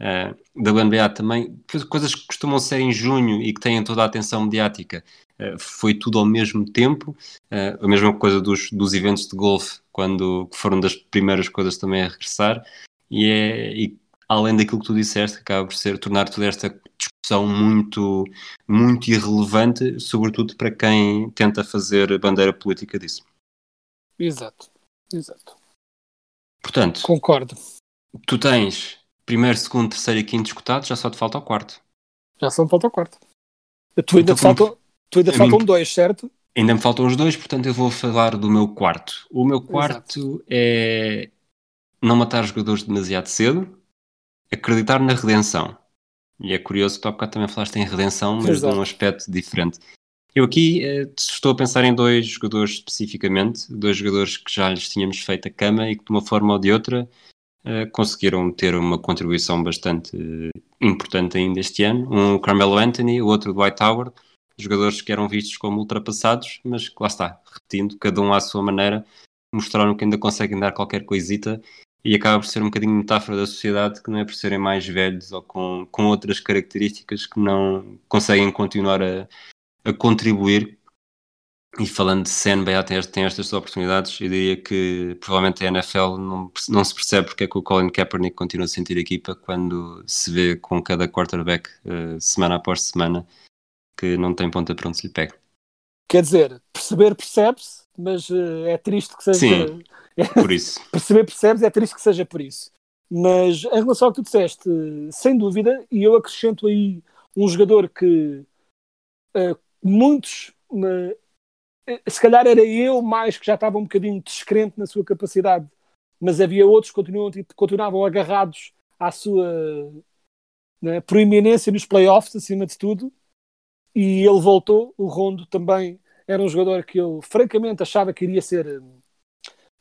Uh, da NBA também, coisas que costumam ser em junho e que têm toda a atenção mediática, uh, foi tudo ao mesmo tempo. Uh, a mesma coisa dos, dos eventos de golfe, quando foram das primeiras coisas também a regressar. E, é, e além daquilo que tu disseste, acaba por ser tornar toda esta discussão muito, muito irrelevante, sobretudo para quem tenta fazer bandeira política disso. Exato, exato. Portanto, concordo. Tu tens primeiro, segundo, terceiro e quinto escutados, já só te falta o quarto. Já só me falta o quarto. Tu ainda, então, faltam, tu ainda faltam dois, certo? Ainda me faltam os dois, portanto eu vou falar do meu quarto. O meu quarto Exato. é não matar os jogadores demasiado cedo, acreditar na redenção. E é curioso que tu há bocado também falaste em redenção, mas Exato. de um aspecto diferente. Eu aqui eh, estou a pensar em dois jogadores especificamente, dois jogadores que já lhes tínhamos feito a cama e que de uma forma ou de outra conseguiram ter uma contribuição bastante uh, importante ainda este ano. Um Carmelo Anthony, o outro Dwight Howard, jogadores que eram vistos como ultrapassados, mas lá está, repetindo, cada um à sua maneira, mostraram que ainda conseguem dar qualquer coisita e acaba por ser um bocadinho metáfora da sociedade que não é por serem mais velhos ou com, com outras características que não conseguem continuar a, a contribuir e falando de CNBA tem, tem estas oportunidades, eu diria que provavelmente a NFL não, não se percebe porque é que o Colin Kaepernick continua a sentir equipa quando se vê com cada quarterback uh, semana após semana que não tem ponta para onde se lhe pega. Quer dizer, perceber percebe-se, mas uh, é triste que seja. Sim, por isso. perceber percebes, é triste que seja por isso. Mas em relação ao que tu disseste, sem dúvida, e eu acrescento aí um jogador que uh, muitos se calhar era eu mais que já estava um bocadinho descrente na sua capacidade, mas havia outros que continuavam, tipo, continuavam agarrados à sua né, proeminência nos playoffs, acima de tudo, e ele voltou. O Rondo também era um jogador que eu, francamente, achava que iria ser hum,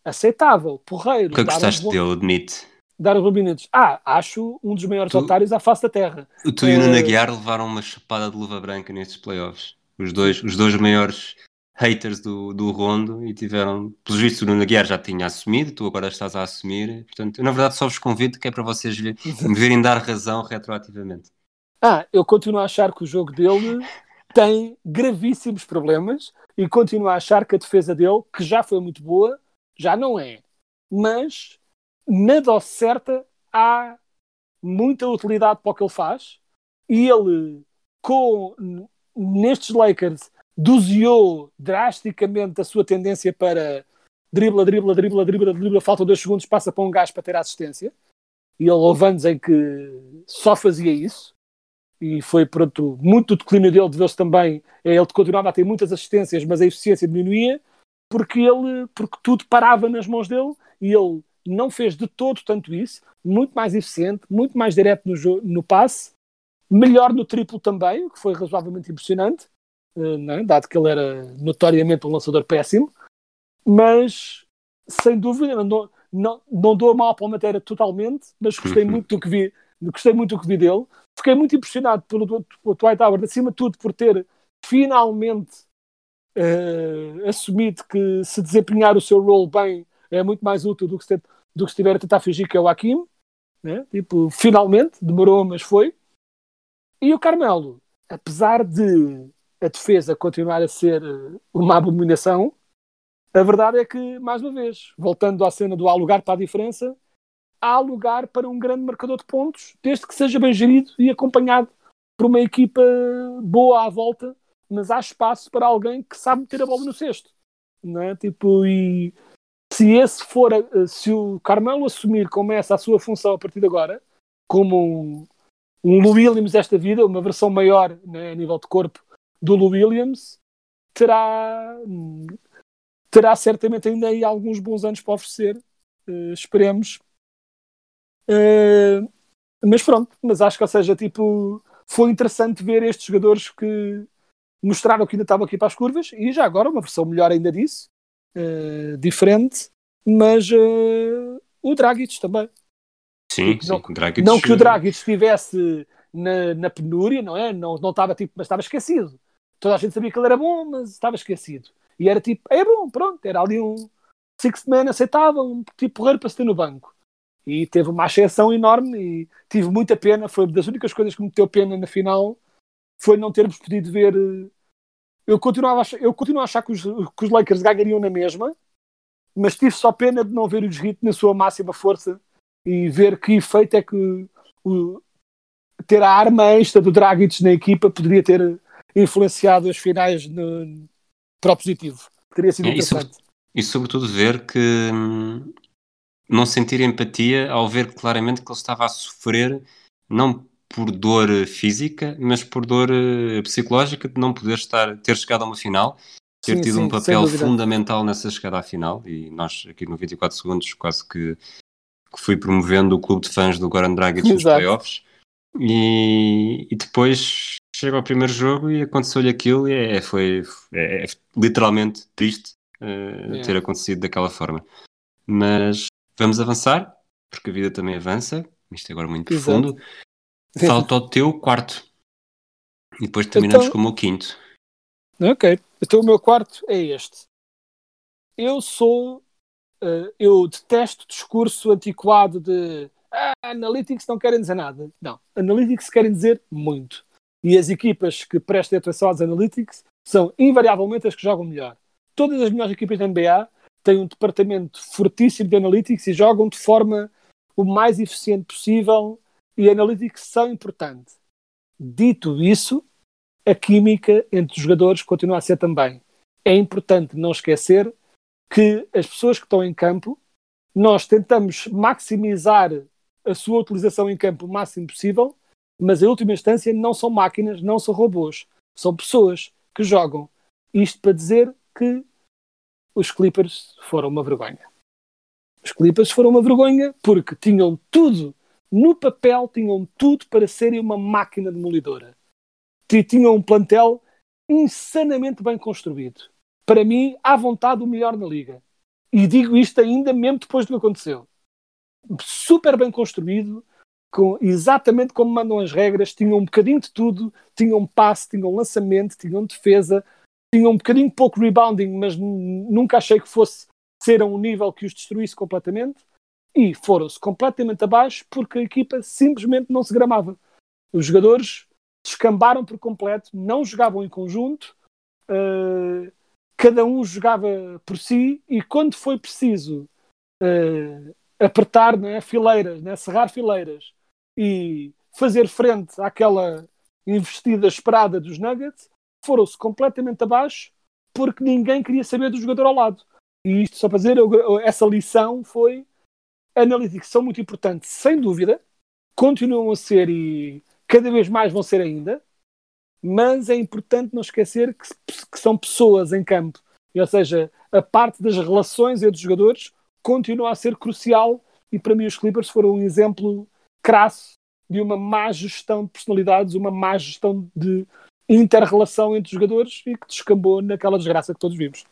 aceitável, porreiro. O que gostaste um dele, admite? Dar os minutos. Ah, acho um dos maiores tu, otários à face da Terra. Tu e o Nuno Aguiar levaram uma chapada de luva branca nestes playoffs. Os dois, os dois maiores haters do, do Rondo e tiveram, pelos vistos, o Nuno Guiar já tinha assumido, tu agora estás a assumir. Portanto, eu, na verdade, só vos convido que é para vocês me verem dar razão retroativamente. Ah, eu continuo a achar que o jogo dele tem gravíssimos problemas e continuo a achar que a defesa dele, que já foi muito boa, já não é. Mas, na dose certa, há muita utilidade para o que ele faz e ele, com nestes Lakers, doseou drasticamente a sua tendência para dribla, dribla, dribla, dribla, dribla, falta dois segundos, passa para um gajo para ter a assistência. E ele houve anos em que só fazia isso. E foi, pronto, muito do declínio dele de se também. É, ele continuava a ter muitas assistências, mas a eficiência diminuía porque ele, porque tudo parava nas mãos dele e ele não fez de todo tanto isso, muito mais eficiente, muito mais direto no, no passe, melhor no triplo também, o que foi razoavelmente impressionante, é? dado que ele era notoriamente um lançador péssimo, mas sem dúvida não, não, não dou a mal para a matéria totalmente, mas gostei uhum. muito do que vi, gostei muito do que vi dele. Fiquei muito impressionado pelo, pelo Dwight Howard, acima de tudo por ter finalmente uh, assumido que se desempenhar o seu role bem é muito mais útil do que, se, do que estiver a tentar fingir que é o Hakim. Né? Tipo, finalmente, demorou, mas foi. E o Carmelo, apesar de a defesa continuar a ser eh, uma abominação, a verdade é que, mais uma vez, voltando à cena do há lugar para a diferença, há lugar para um grande marcador de pontos, desde que seja bem gerido e acompanhado por uma equipa boa à volta, mas há espaço para alguém que sabe meter a bola no cesto. Não é? tipo, e se esse for, a, se o Carmelo assumir como essa a sua função a partir de agora, como um, um Williams desta vida, uma versão maior né, a nível de corpo do Lou Williams, terá, terá certamente ainda aí alguns bons anos para oferecer. Uh, esperemos. Uh, mas pronto, mas acho que, ou seja, tipo, foi interessante ver estes jogadores que mostraram que ainda estavam aqui para as curvas e já agora uma versão melhor ainda disso, uh, diferente, mas o Dragic também. Sim, não, sim, Dragic, não que o Dragic estivesse na, na penúria, não é? Não, não estava tipo, mas estava esquecido. Toda a gente sabia que ele era bom, mas estava esquecido. E era tipo, é bom, pronto, era ali um sixth man aceitável, um tipo porreiro para se ter no banco. E teve uma ascensão enorme e tive muita pena. Foi das únicas coisas que me deu pena na final foi não termos podido ver. eh, Eu continuo a achar, eu continuo a achar que, os, que os Lakers ganhariam na mesma, mas tive só pena de não ver o Heat na sua máxima força e ver que efeito é que o- ter a arma extra do Dragic na equipa poderia ter influenciado as finais no- para o positivo. Teria sido É, e sobre- interessante. E sobretudo ver que hum, não sentir empatia ao ver claramente que ele estava a sofrer não por dor física, mas por dor eh, psicológica de não poder estar, ter chegado a uma final, ter Sim, tido sim, um papel fundamental nessa chegada à final. E nós aqui no 24 segundos quase que, que fui promovendo o clube de fãs do Goran Dragic nos playoffs. E, e depois chega ao primeiro jogo e aconteceu-lhe aquilo e é, foi é- é literalmente triste É. ter acontecido daquela forma. Mas vamos avançar, porque a vida também avança. Isto é agora muito Exato. profundo. Falta o teu quarto. E depois terminamos Então- com o meu quinto. Ok, então o meu quarto é este. Eu sou. eh, eu detesto discurso antiquado de ah, analytics não querem dizer nada. Não, analytics querem dizer muito. E as equipas que prestem atenção às analytics são invariavelmente as que jogam melhor. Todas as melhores equipas da NBA têm um departamento fortíssimo de analytics e jogam de forma o mais eficiente possível e analytics são importantes. Dito isso, a química entre os jogadores continua a ser também. É importante não esquecer que as pessoas que estão em campo, nós tentamos maximizar a sua utilização em campo o máximo possível, mas em última instância não são máquinas, não são robôs, são pessoas que jogam. Isto para dizer que os Clippers foram uma vergonha. Os Clippers foram uma vergonha porque tinham tudo no papel, tinham tudo para serem uma máquina demolidora tinham um plantel insanamente bem construído. Para mim, à vontade, o melhor na liga. E digo isto ainda mesmo depois do que aconteceu. Super bem construído, com exatamente como mandam as regras, tinham um bocadinho de tudo, tinham passe, tinham lançamento, tinham defesa, tinham um bocadinho pouco rebounding, mas nunca achei que fosse ser a um nível que os destruísse completamente. E foram-se completamente abaixo porque a equipa simplesmente não se gramava. Os jogadores descambaram por completo, não jogavam em conjunto, uh, cada um jogava por si e quando foi preciso uh, apertar né, fileiras, né, serrar fileiras e fazer frente àquela investida esperada dos Nuggets, foram-se completamente abaixo porque ninguém queria saber do jogador ao lado. E isto só para dizer, essa lição foi analytics são muito importantes, sem dúvida, continuam a ser e cada vez mais vão ser ainda, mas é importante não esquecer que, que são pessoas em campo. Ou seja, a parte das relações entre os jogadores continua a ser crucial e para mim os Clippers foram um exemplo crasso de uma má gestão de personalidades, uma má gestão de inter-relação entre os jogadores e que descambou naquela desgraça que todos vimos.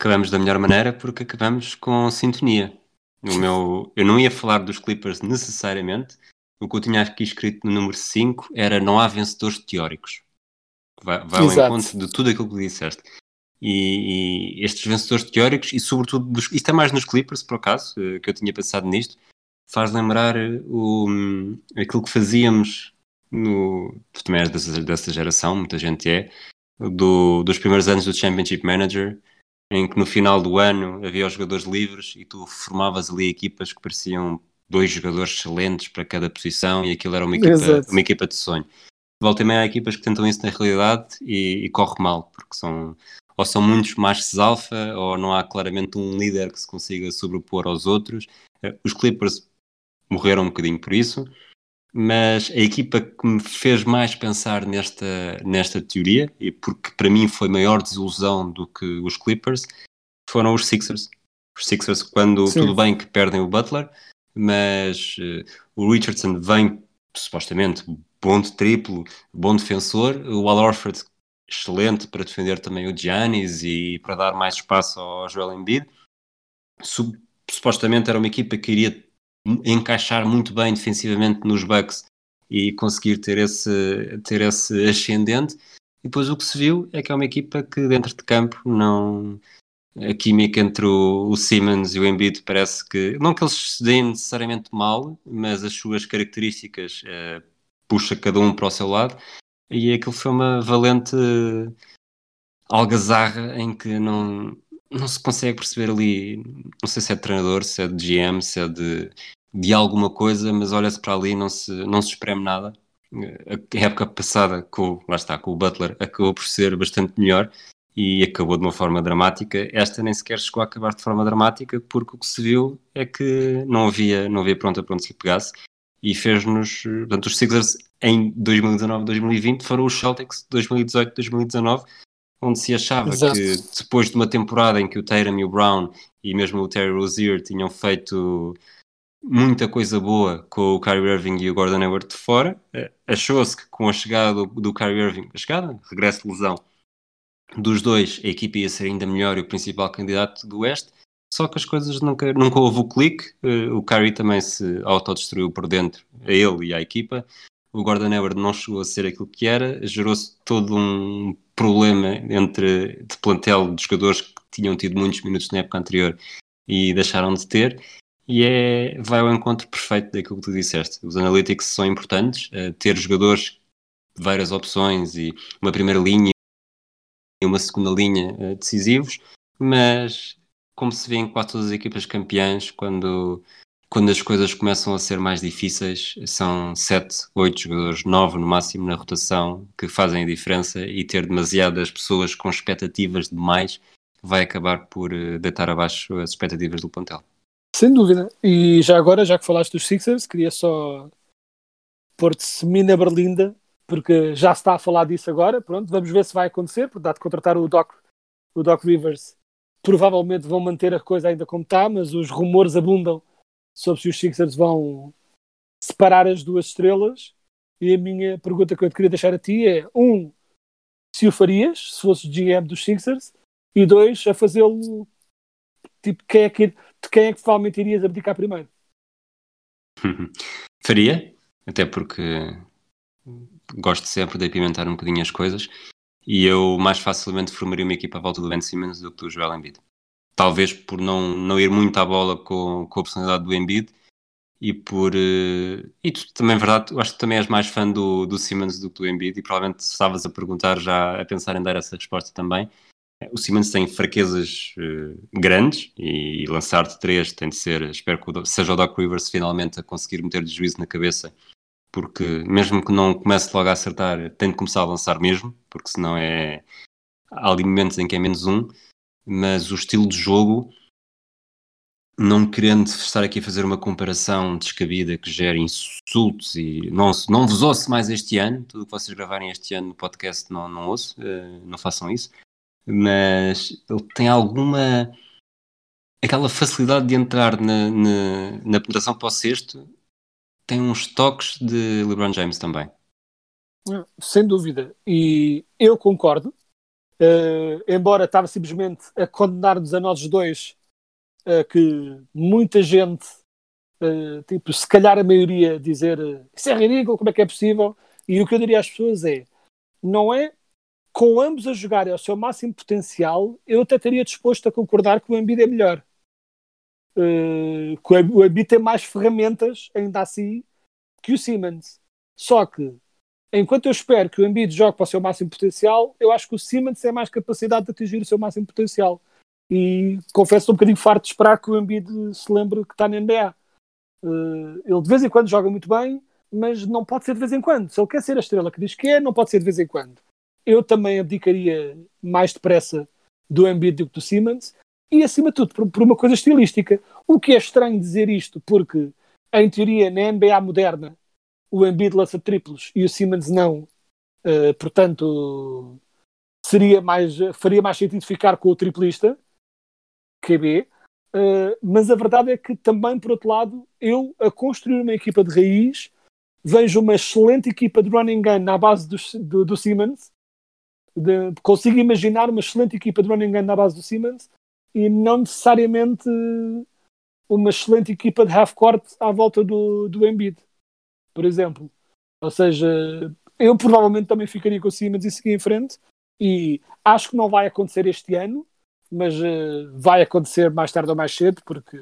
Acabamos da melhor maneira porque acabamos com sintonia. O meu, eu não ia falar dos Clippers necessariamente. O que eu tinha aqui escrito no número 5 era não há vencedores teóricos. Vai, vai ao encontro de tudo aquilo que disseste. E, e estes vencedores teóricos, e sobretudo, dos, isto é mais nos Clippers, por acaso, eh, que eu tinha pensado nisto, faz lembrar eh, o, hum, aquilo que fazíamos no. Tu também és dessa, dessa geração, muita gente é, do, dos primeiros anos do Championship Manager, em que no final do ano havia os jogadores livres e tu formavas ali equipas que pareciam dois jogadores excelentes para cada posição e aquilo era uma equipa, Exato. uma equipa de sonho. Volta e meia há equipas que tentam isso na realidade e, e corre mal, porque são ou são muitos machos alfa ou não há claramente um líder que se consiga sobrepor aos outros. Eh, Os Clippers morreram um bocadinho por isso. mas a equipa que me fez mais pensar nesta, nesta teoria, e porque para mim foi maior desilusão do que os Clippers, foram os Sixers. Os Sixers, quando Sim. tudo bem que perdem o Butler, mas eh, o Richardson vem supostamente bom de triplo, bom defensor, o Al Horford excelente para defender também o Giannis e para dar mais espaço ao Joel Embiid. Su- supostamente era uma equipa que iria encaixar muito bem defensivamente nos Bucks e conseguir ter esse, ter esse ascendente. E depois o que se viu é que é uma equipa que dentro de campo não. A química entre o, o Simmons e o Embiid parece que. Não que eles se deem necessariamente mal, mas as suas características eh, puxa cada um para o seu lado. E aquilo foi uma valente eh, algazarra em que não, não se consegue perceber ali. Não sei se é de treinador, se é de GM, se é de, de alguma coisa, mas olha-se para ali e não se, não se espreme nada. A época passada, com, lá está, com o Butler, acabou por ser bastante melhor e acabou de uma forma dramática. Esta nem sequer chegou a acabar de forma dramática, porque o que se viu é que não havia, não havia pronta para onde se lhe pegasse e fez-nos. Portanto, os Sixers em 2019-2020 foram os Celtics de 2018-2019, onde se achava Exato. que depois de uma temporada em que o Tatum e o Brown e mesmo o Terry Rozier tinham feito muita coisa boa com o Kyrie Irving e o Gordon Hayward de fora, eh, achou-se que com a chegada do, Kyrie Irving, a chegada, regresso de lesão dos dois, a equipa ia ser ainda melhor e o principal candidato do Oeste, só que as coisas nunca, nunca houve o clique, eh, o Kyrie também se autodestruiu por dentro, a ele e à equipa, o Gordon Hayward não chegou a ser aquilo que era, gerou-se todo um problema entre de plantel de jogadores que tinham tido muitos minutos na época anterior e deixaram de ter, e é, vai ao encontro perfeito daquilo que tu disseste. Os analytics são importantes, eh, ter jogadores de várias opções e uma primeira linha e uma segunda linha eh, decisivos, mas como se vê em quase todas as equipas campeãs, quando, quando as coisas começam a ser mais difíceis, são 7, 8 jogadores, 9 no máximo na rotação, que fazem a diferença e ter demasiadas pessoas com expectativas demais vai acabar por eh, deitar abaixo as expectativas do plantel. Sem dúvida. E já agora, já que falaste dos Sixers, queria só pôr-te semi na berlinda, porque já se está a falar disso agora. Pronto, vamos ver se vai acontecer, porque dá de contratar o Doc, o Doc Rivers. Provavelmente vão manter a coisa ainda como está, mas os rumores abundam sobre se os Sixers vão separar as duas estrelas. E a minha pergunta que eu te queria deixar a ti é: um, se o farias, se fosses GM dos Sixers, e dois, a fazê-lo tipo, quem é que, de quem é que provavelmente irias abdicar primeiro? Faria, até porque gosto sempre de apimentar um bocadinho as coisas e eu mais facilmente formaria uma equipa à volta do Ben Simmons do que do Joel Embiid. Talvez por não, não ir muito à bola com, com a personalidade do Embiid e por... eh, e tu também, é verdade, eu acho que também és mais fã do, do Simmons do que do Embiid e provavelmente estavas a perguntar já, a pensar em dar essa resposta também. O Simmons tem fraquezas eh, grandes e, lançar de três tem de ser, espero que o seja o Doc Rivers finalmente a conseguir meter de juízo na cabeça, porque mesmo que não comece logo a acertar, tem de começar a lançar mesmo, porque senão é. Há ali momentos em que é menos um, mas o estilo de jogo, não querendo estar aqui a fazer uma comparação descabida que gere insultos e não, não vos ouço mais este ano, tudo o que vocês gravarem este ano no podcast não, não ouço, eh, não façam isso mas ele tem alguma aquela facilidade de entrar na, na, na penetração para o sexto tem uns toques de LeBron James também Sem dúvida. E eu concordo. Eh, embora estava simplesmente a condenar-nos a nós dois eh, que muita gente, eh, tipo, se calhar a maioria, dizer isso é ridículo, como é que é possível? E o que eu diria às pessoas é: não é com ambos a jogarem ao seu máximo potencial, eu até estaria disposto a concordar que o Embiid é melhor. Eh, que o Embi- o Embiid tem mais ferramentas, ainda assim, que o Simmons. Só que, enquanto eu espero que o Embiid jogue para o seu máximo potencial, eu acho que o Simmons tem mais capacidade de atingir o seu máximo potencial. E confesso estou um bocadinho farto de esperar que o Embiid se lembre que está na NBA. Eh, ele de vez em quando joga muito bem, mas não pode ser de vez em quando. Se ele quer ser a estrela que diz que é, não pode ser de vez em quando. Eu também abdicaria mais depressa do Embiid do que do Simmons. E, acima de tudo, por, por uma coisa estilística. O que é estranho dizer isto, porque, em teoria, na NBA moderna, o Embiid lança triplos e o Simmons não, uh, portanto seria mais, faria mais sentido ficar com o triplista, QB, uh, mas a verdade é que também, por outro lado, eu a construir uma equipa de raiz vejo uma excelente equipa de running gun na base do, do, do Simmons, de, consigo imaginar uma excelente equipa de running gun na base do Simmons e não necessariamente uma excelente equipa de half-court à volta do, do Embiid, por exemplo. Ou seja, eu provavelmente também ficaria com o Simmons e seguir em frente e acho que não vai acontecer este ano, mas uh, vai acontecer mais tarde ou mais cedo, porque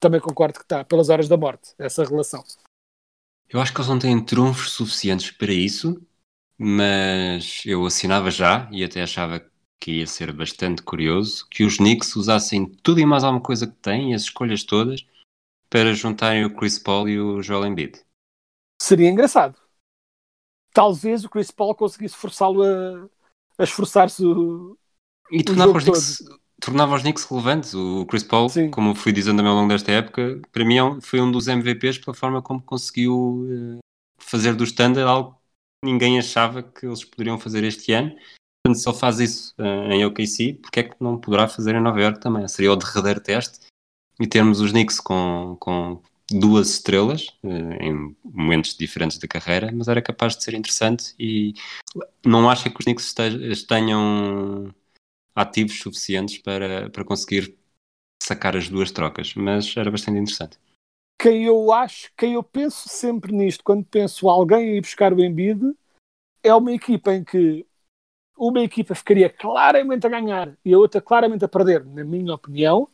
também concordo que está pelas horas da morte, essa relação. Eu acho que eles não têm trunfos suficientes para isso, mas eu assinava já e até achava que ia ser bastante curioso que os Knicks usassem tudo e mais alguma coisa que têm, as escolhas todas, para juntarem o Chris Paul e o Joel Embiid. Seria engraçado. Talvez o Chris Paul conseguisse forçá-lo a, a esforçar-se e tornava os, Knicks, tornava os Knicks relevantes. O Chris Paul, Sim. como fui dizendo também ao longo desta época, para mim é foi um dos MVPs pela forma como conseguiu eh, fazer do standard algo ninguém achava que eles poderiam fazer este ano. Portanto, se ele faz isso uh, em OKC, porque é que não poderá fazer em Nova York também? Seria o derradeiro teste e termos os Knicks com, com duas estrelas uh, em momentos diferentes da carreira, mas era capaz de ser interessante e não acho que os Knicks tenham ativos suficientes para, para conseguir sacar as duas trocas, mas era bastante interessante. Quem eu acho, quem eu penso sempre nisto, quando penso alguém ir buscar o Embiid, é uma equipa em que uma equipa ficaria claramente a ganhar e a outra claramente a perder, na minha opinião,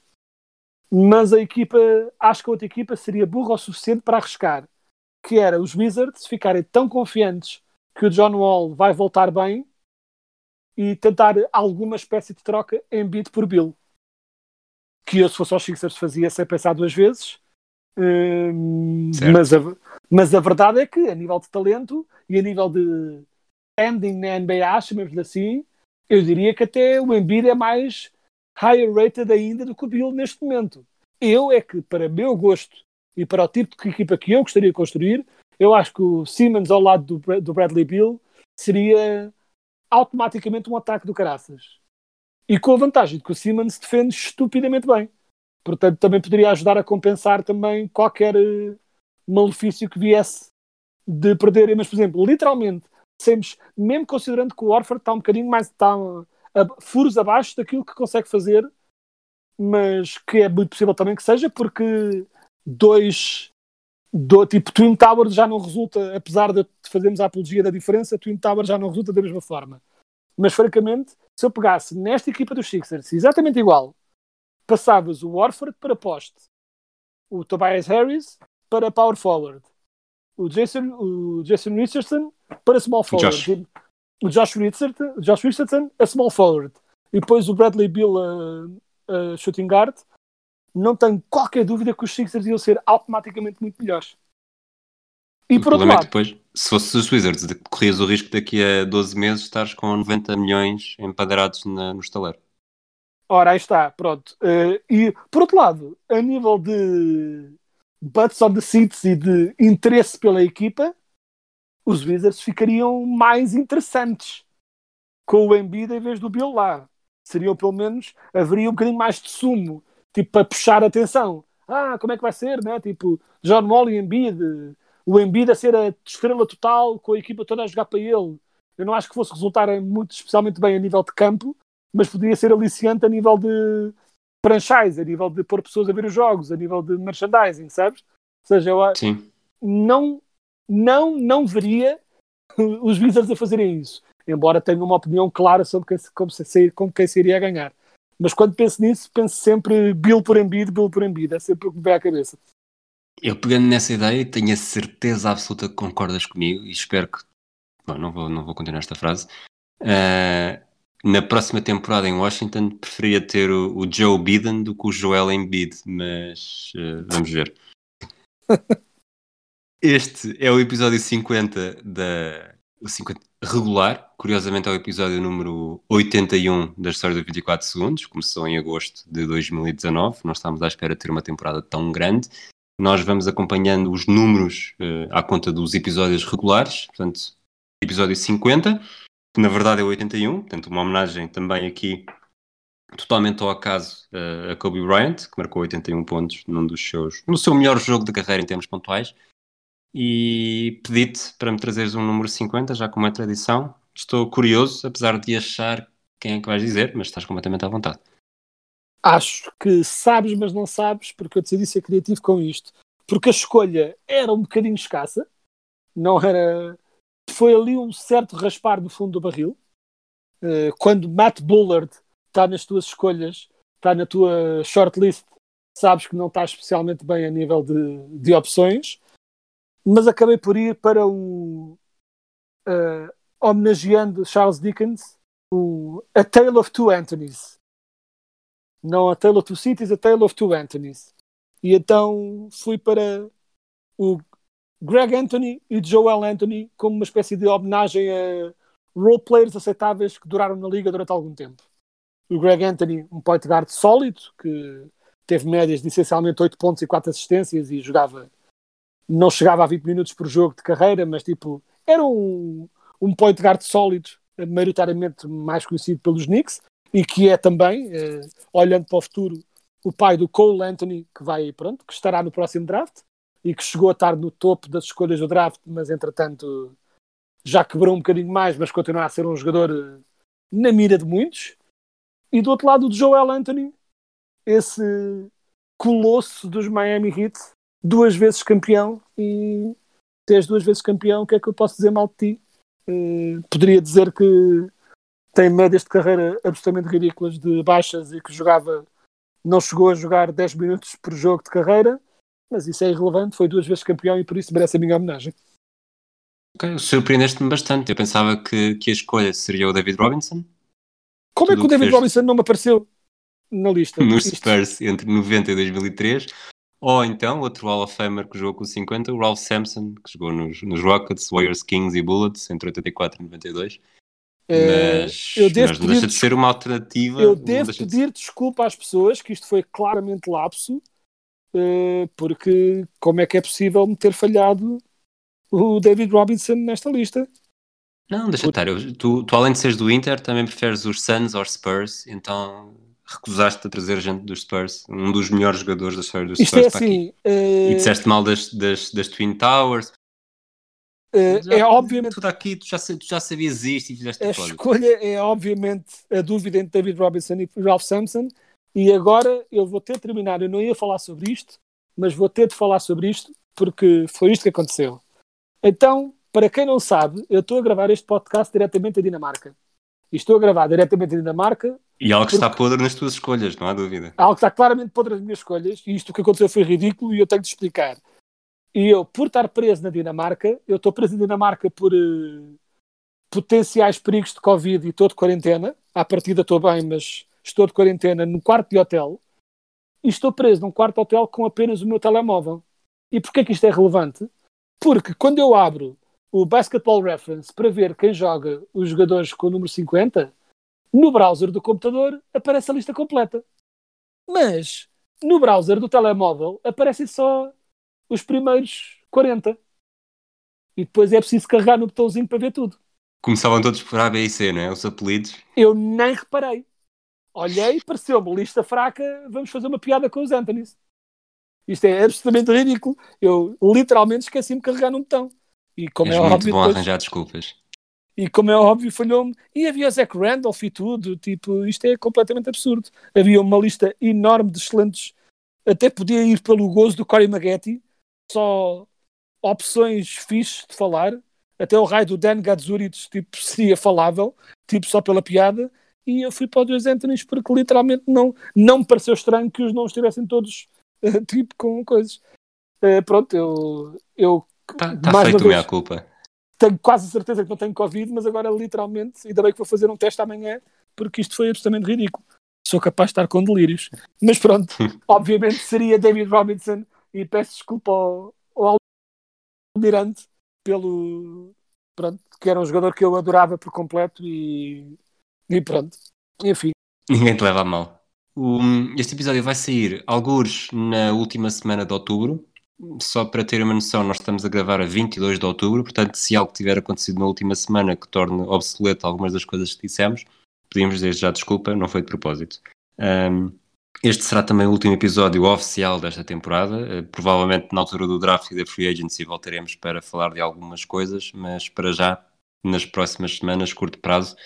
mas a equipa, acho que a outra equipa seria burra o suficiente para arriscar, que era os Wizards ficarem tão confiantes que o John Wall vai voltar bem e tentar alguma espécie de troca em beat por Bill. Que eu, se fosse aos Sixers, fazia sem pensar duas vezes. Hum, mas, a, mas a verdade é que, a nível de talento e a nível de standing na NBA, chamemos-lhe assim, eu diria que até o Embiid é mais higher rated ainda do que o Bill neste momento. Eu é que, para meu gosto e para o tipo de equipa que eu gostaria de construir, eu acho que o Simmons ao lado do, do Bradley Bill seria automaticamente um ataque do caraças. E com a vantagem de que o Simmons defende estupidamente bem. Portanto, também poderia ajudar a compensar também qualquer uh, malefício que viesse de perder. Mas, por exemplo, literalmente, sempre, mesmo considerando que o Orford está um bocadinho mais está, a, furos abaixo daquilo que consegue fazer, mas que é muito possível também que seja, porque dois do tipo Twin Tower já não resulta, apesar de fazermos a apologia da diferença, Twin Tower já não resulta da mesma forma. Mas francamente, se eu pegasse nesta equipa dos Sixers exatamente igual, passavas o Warford para poste, o Tobias Harris para power forward, o Jason, o Jason Richardson para small forward, Josh. o Josh Richardson, Josh Richardson a small forward, e depois o Bradley Bill a, a shooting guard, não tenho qualquer dúvida que os Sixers iam ser automaticamente muito melhores. E o por outro é lado, é depois, se fosse os Wizards, corrias o risco daqui a 12 meses estares com 90 milhões empadrados na, no estaleiro. Ora, aí está, pronto. Uh, e por outro lado, a nível de butts on the seats e de interesse pela equipa, os Wizards ficariam mais interessantes com o Embiid em vez do Bill lá. Seriam pelo menos, haveria um bocadinho mais de sumo tipo, para puxar a atenção. Ah, como é que vai ser, né? Tipo, John Wall e Embiid, o Embiid a ser a estrela total, com a equipa toda a jogar para ele. Eu não acho que fosse resultar muito, especialmente bem a nível de campo, mas poderia ser aliciante a nível de franchise, a nível de pôr pessoas a ver os jogos, a nível de merchandising, sabes? Ou seja, eu Sim. não, não, não veria os Wizards a fazerem isso. Embora tenha uma opinião clara sobre quem, como, se, como quem se iria ganhar. Mas quando penso nisso, penso sempre Bill por Embiid, Bill por Embiid. É sempre o que me vem à cabeça. Eu pegando nessa ideia, tenho a certeza absoluta que concordas comigo e espero que. Bom, não vou, não vou continuar esta frase. Uh, na próxima temporada em Washington, preferia ter o, o, Joe Biden do que o Joel Embiid, mas uh, vamos ver. este é o episódio 50 da. O 50, regular. Curiosamente é o episódio número 81 da história de 24 segundos. Começou em agosto de 2019. Nós estávamos à espera de ter uma temporada tão grande. nós vamos acompanhando os números uh, à conta dos episódios regulares, portanto, episódio 50, que na verdade é o 81, portanto, uma homenagem também aqui totalmente ao acaso uh, a Kobe Bryant, que marcou 81 pontos num dos seus, no seu melhor jogo de carreira em termos pontuais. E pedi-te para me trazeres um número 50, já como é tradição. Estou curioso, apesar de achar quem é que vais dizer, mas estás completamente à vontade. Acho que sabes, mas não sabes, porque eu decidi ser criativo com isto. Porque a escolha era um bocadinho escassa, não era. Foi ali um certo raspar no fundo do barril. Uh, quando Matt Bullard está nas tuas escolhas, está na tua shortlist, sabes que não está especialmente bem a nível de, de opções, mas acabei por ir para o. Uh, homenageando Charles Dickens, o A Tale of Two Anthonys. Não A Tale of Two Cities, A Tale of Two Anthonys. E então fui para o Greg Anthony e Joel Anthony como uma espécie de homenagem a roleplayers aceitáveis que duraram na liga durante algum tempo. O Greg Anthony, um point guard sólido, que teve médias de essencialmente 8 pontos e 4 assistências e jogava, não chegava a 20 minutos por jogo de carreira, mas tipo, era um, um point guard sólido, maioritariamente mais conhecido pelos Knicks, e que é também, eh, olhando para o futuro, o pai do Cole Anthony, que vai, pronto, que estará no próximo draft e que chegou a estar no topo das escolhas do draft, mas entretanto já quebrou um bocadinho mais, mas continua a ser um jogador eh, na mira de muitos. E do outro lado, o Joel Anthony, esse colosso dos Miami Heat, duas vezes campeão. E tens duas vezes campeão, o que é que eu posso dizer mal de ti? Uh, poderia dizer que tem médias de carreira absolutamente ridículas de baixas e que jogava, não chegou a jogar 10 minutos por jogo de carreira, mas isso é irrelevante, foi duas vezes campeão e por isso merece a minha homenagem. Okay, Surpreendeste-me bastante. Eu pensava que, que a escolha seria o David Robinson. Como é que o David Robinson não me apareceu na lista? Nos Spurs entre 90 e 2003. Ou então, outro Hall of Famer que jogou com 50, o Ralph Sampson, que jogou nos, nos Rockets, Warriors, Kings e Bullets entre 84 e 92. Eh, Mas, eu devo mas não deixa pedir de ser uma alternativa. Eu devo deixa de pedir desculpa às pessoas que isto foi claramente lapso, porque como é que é possível me ter falhado o David Robinson nesta lista? Não, deixa estar. Tu, tu, além de seres do Inter, também preferes os Suns ou Spurs, então recusaste a trazer gente dos Spurs, um dos melhores jogadores da história dos Isto Spurs é para aqui. assim, eh, E disseste mal das, das, das Twin Towers. eh, Já- é obviamente Tudo aqui, tu já, tu já sabias isto e fizeste a a escolha é obviamente a dúvida entre David Robinson e Ralph Sampson e agora eu vou ter de terminar, eu não ia falar sobre isto, mas vou ter de falar sobre isto porque foi isto que aconteceu. Então, para quem não sabe, eu estou a gravar este podcast diretamente da Dinamarca. E estou a gravar diretamente da Dinamarca E algo que está podre nas tuas escolhas, não há dúvida. algo que está claramente podre das minhas escolhas, e isto que aconteceu foi ridículo e eu tenho de explicar. E eu, por estar preso na Dinamarca, eu estou preso na Dinamarca por eh, potenciais perigos de Covid e estou de quarentena. À partida estou bem, mas estou de quarentena no quarto de hotel. E estou preso num quarto de hotel com apenas o meu telemóvel. E porquê que isto é relevante? Porque quando eu abro o Basketball Reference para ver quem joga os jogadores com o número 50, no browser do computador aparece a lista completa. Mas no browser do telemóvel aparecem só os primeiros 40. E depois é preciso carregar no botãozinho para ver tudo. Começavam todos por A, B e C, não é? Os apelidos. Eu nem reparei. Olhei, pareceu-me lista fraca, vamos fazer uma piada com os Anthonys. Isto é absolutamente ridículo. Eu literalmente esqueci-me de carregar num botão. E como És é muito óbvio, bom depois- arranjar desculpas. E como é óbvio, falhou-me. E havia Zach Randolph e tudo. Tipo, isto é completamente absurdo. Havia uma lista enorme de excelentes. Até podia ir pelo gozo do Corey Maggetti. Só opções fixes de falar. Até o raio do Dan Gadzuric, tipo, seria falável. Tipo, só pela piada. E eu fui para os dois Anthonys porque literalmente não, não me pareceu estranho que os não estivessem todos, eh, tipo, com coisas. Eh, pronto, eu, eu Está tá Mais feito uma a vez. culpa. tenho quase certeza que não tenho Covid, mas agora literalmente, ainda bem que vou fazer um teste amanhã, porque isto foi absolutamente ridículo. Sou capaz de estar com delírios. Mas pronto, obviamente seria David Robinson e peço desculpa ao, ao Almirante pelo. Pronto, que era um jogador que eu adorava por completo e. E pronto. Enfim, Ninguém te leva a mal. Este episódio vai sair algures na última semana de outubro. só para ter uma noção, nós estamos a gravar a 22 de outubro, portanto, se algo tiver acontecido na última semana que torne obsoleto algumas das coisas que dissemos, pedimos desde já desculpa, não foi de propósito. Um, este será também o último episódio oficial desta temporada. Uh, provavelmente na altura do draft e da free agency voltaremos para falar de algumas coisas, mas para já, nas próximas semanas, curto prazo,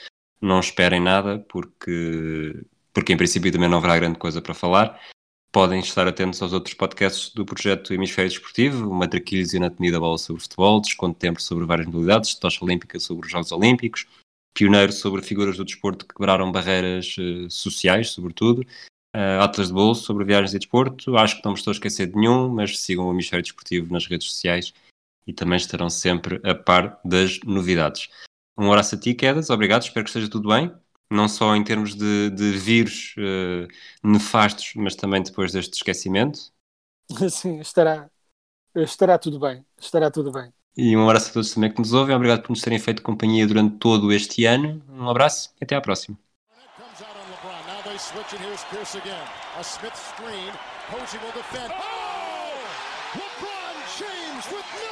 não esperem nada, porque, porque em princípio também não haverá grande coisa para falar. Podem estar atentos aos outros podcasts do projeto Hemisfério Desportivo, uma traquilhos e anatomia da bola sobre futebol, desconto de tempo sobre várias modalidades, tocha olímpica sobre os Jogos Olímpicos, pioneiro sobre figuras do desporto que quebraram barreiras uh, sociais, sobretudo, uh, Atlas de Bolso sobre viagens e desporto. Acho que não me estou a esquecer de nenhum, mas sigam o Hemisfério Desportivo nas redes sociais e também estarão sempre a par das novidades. Um abraço a ti, Quedas, obrigado, espero que esteja tudo bem. Não só em termos de, de vírus uh, nefastos, mas também depois deste esquecimento. Sim, estará, estará tudo bem, estará tudo bem. E um abraço a todos também que nos ouvem, obrigado por nos terem feito companhia durante todo este ano. Um abraço e até à próxima. Boston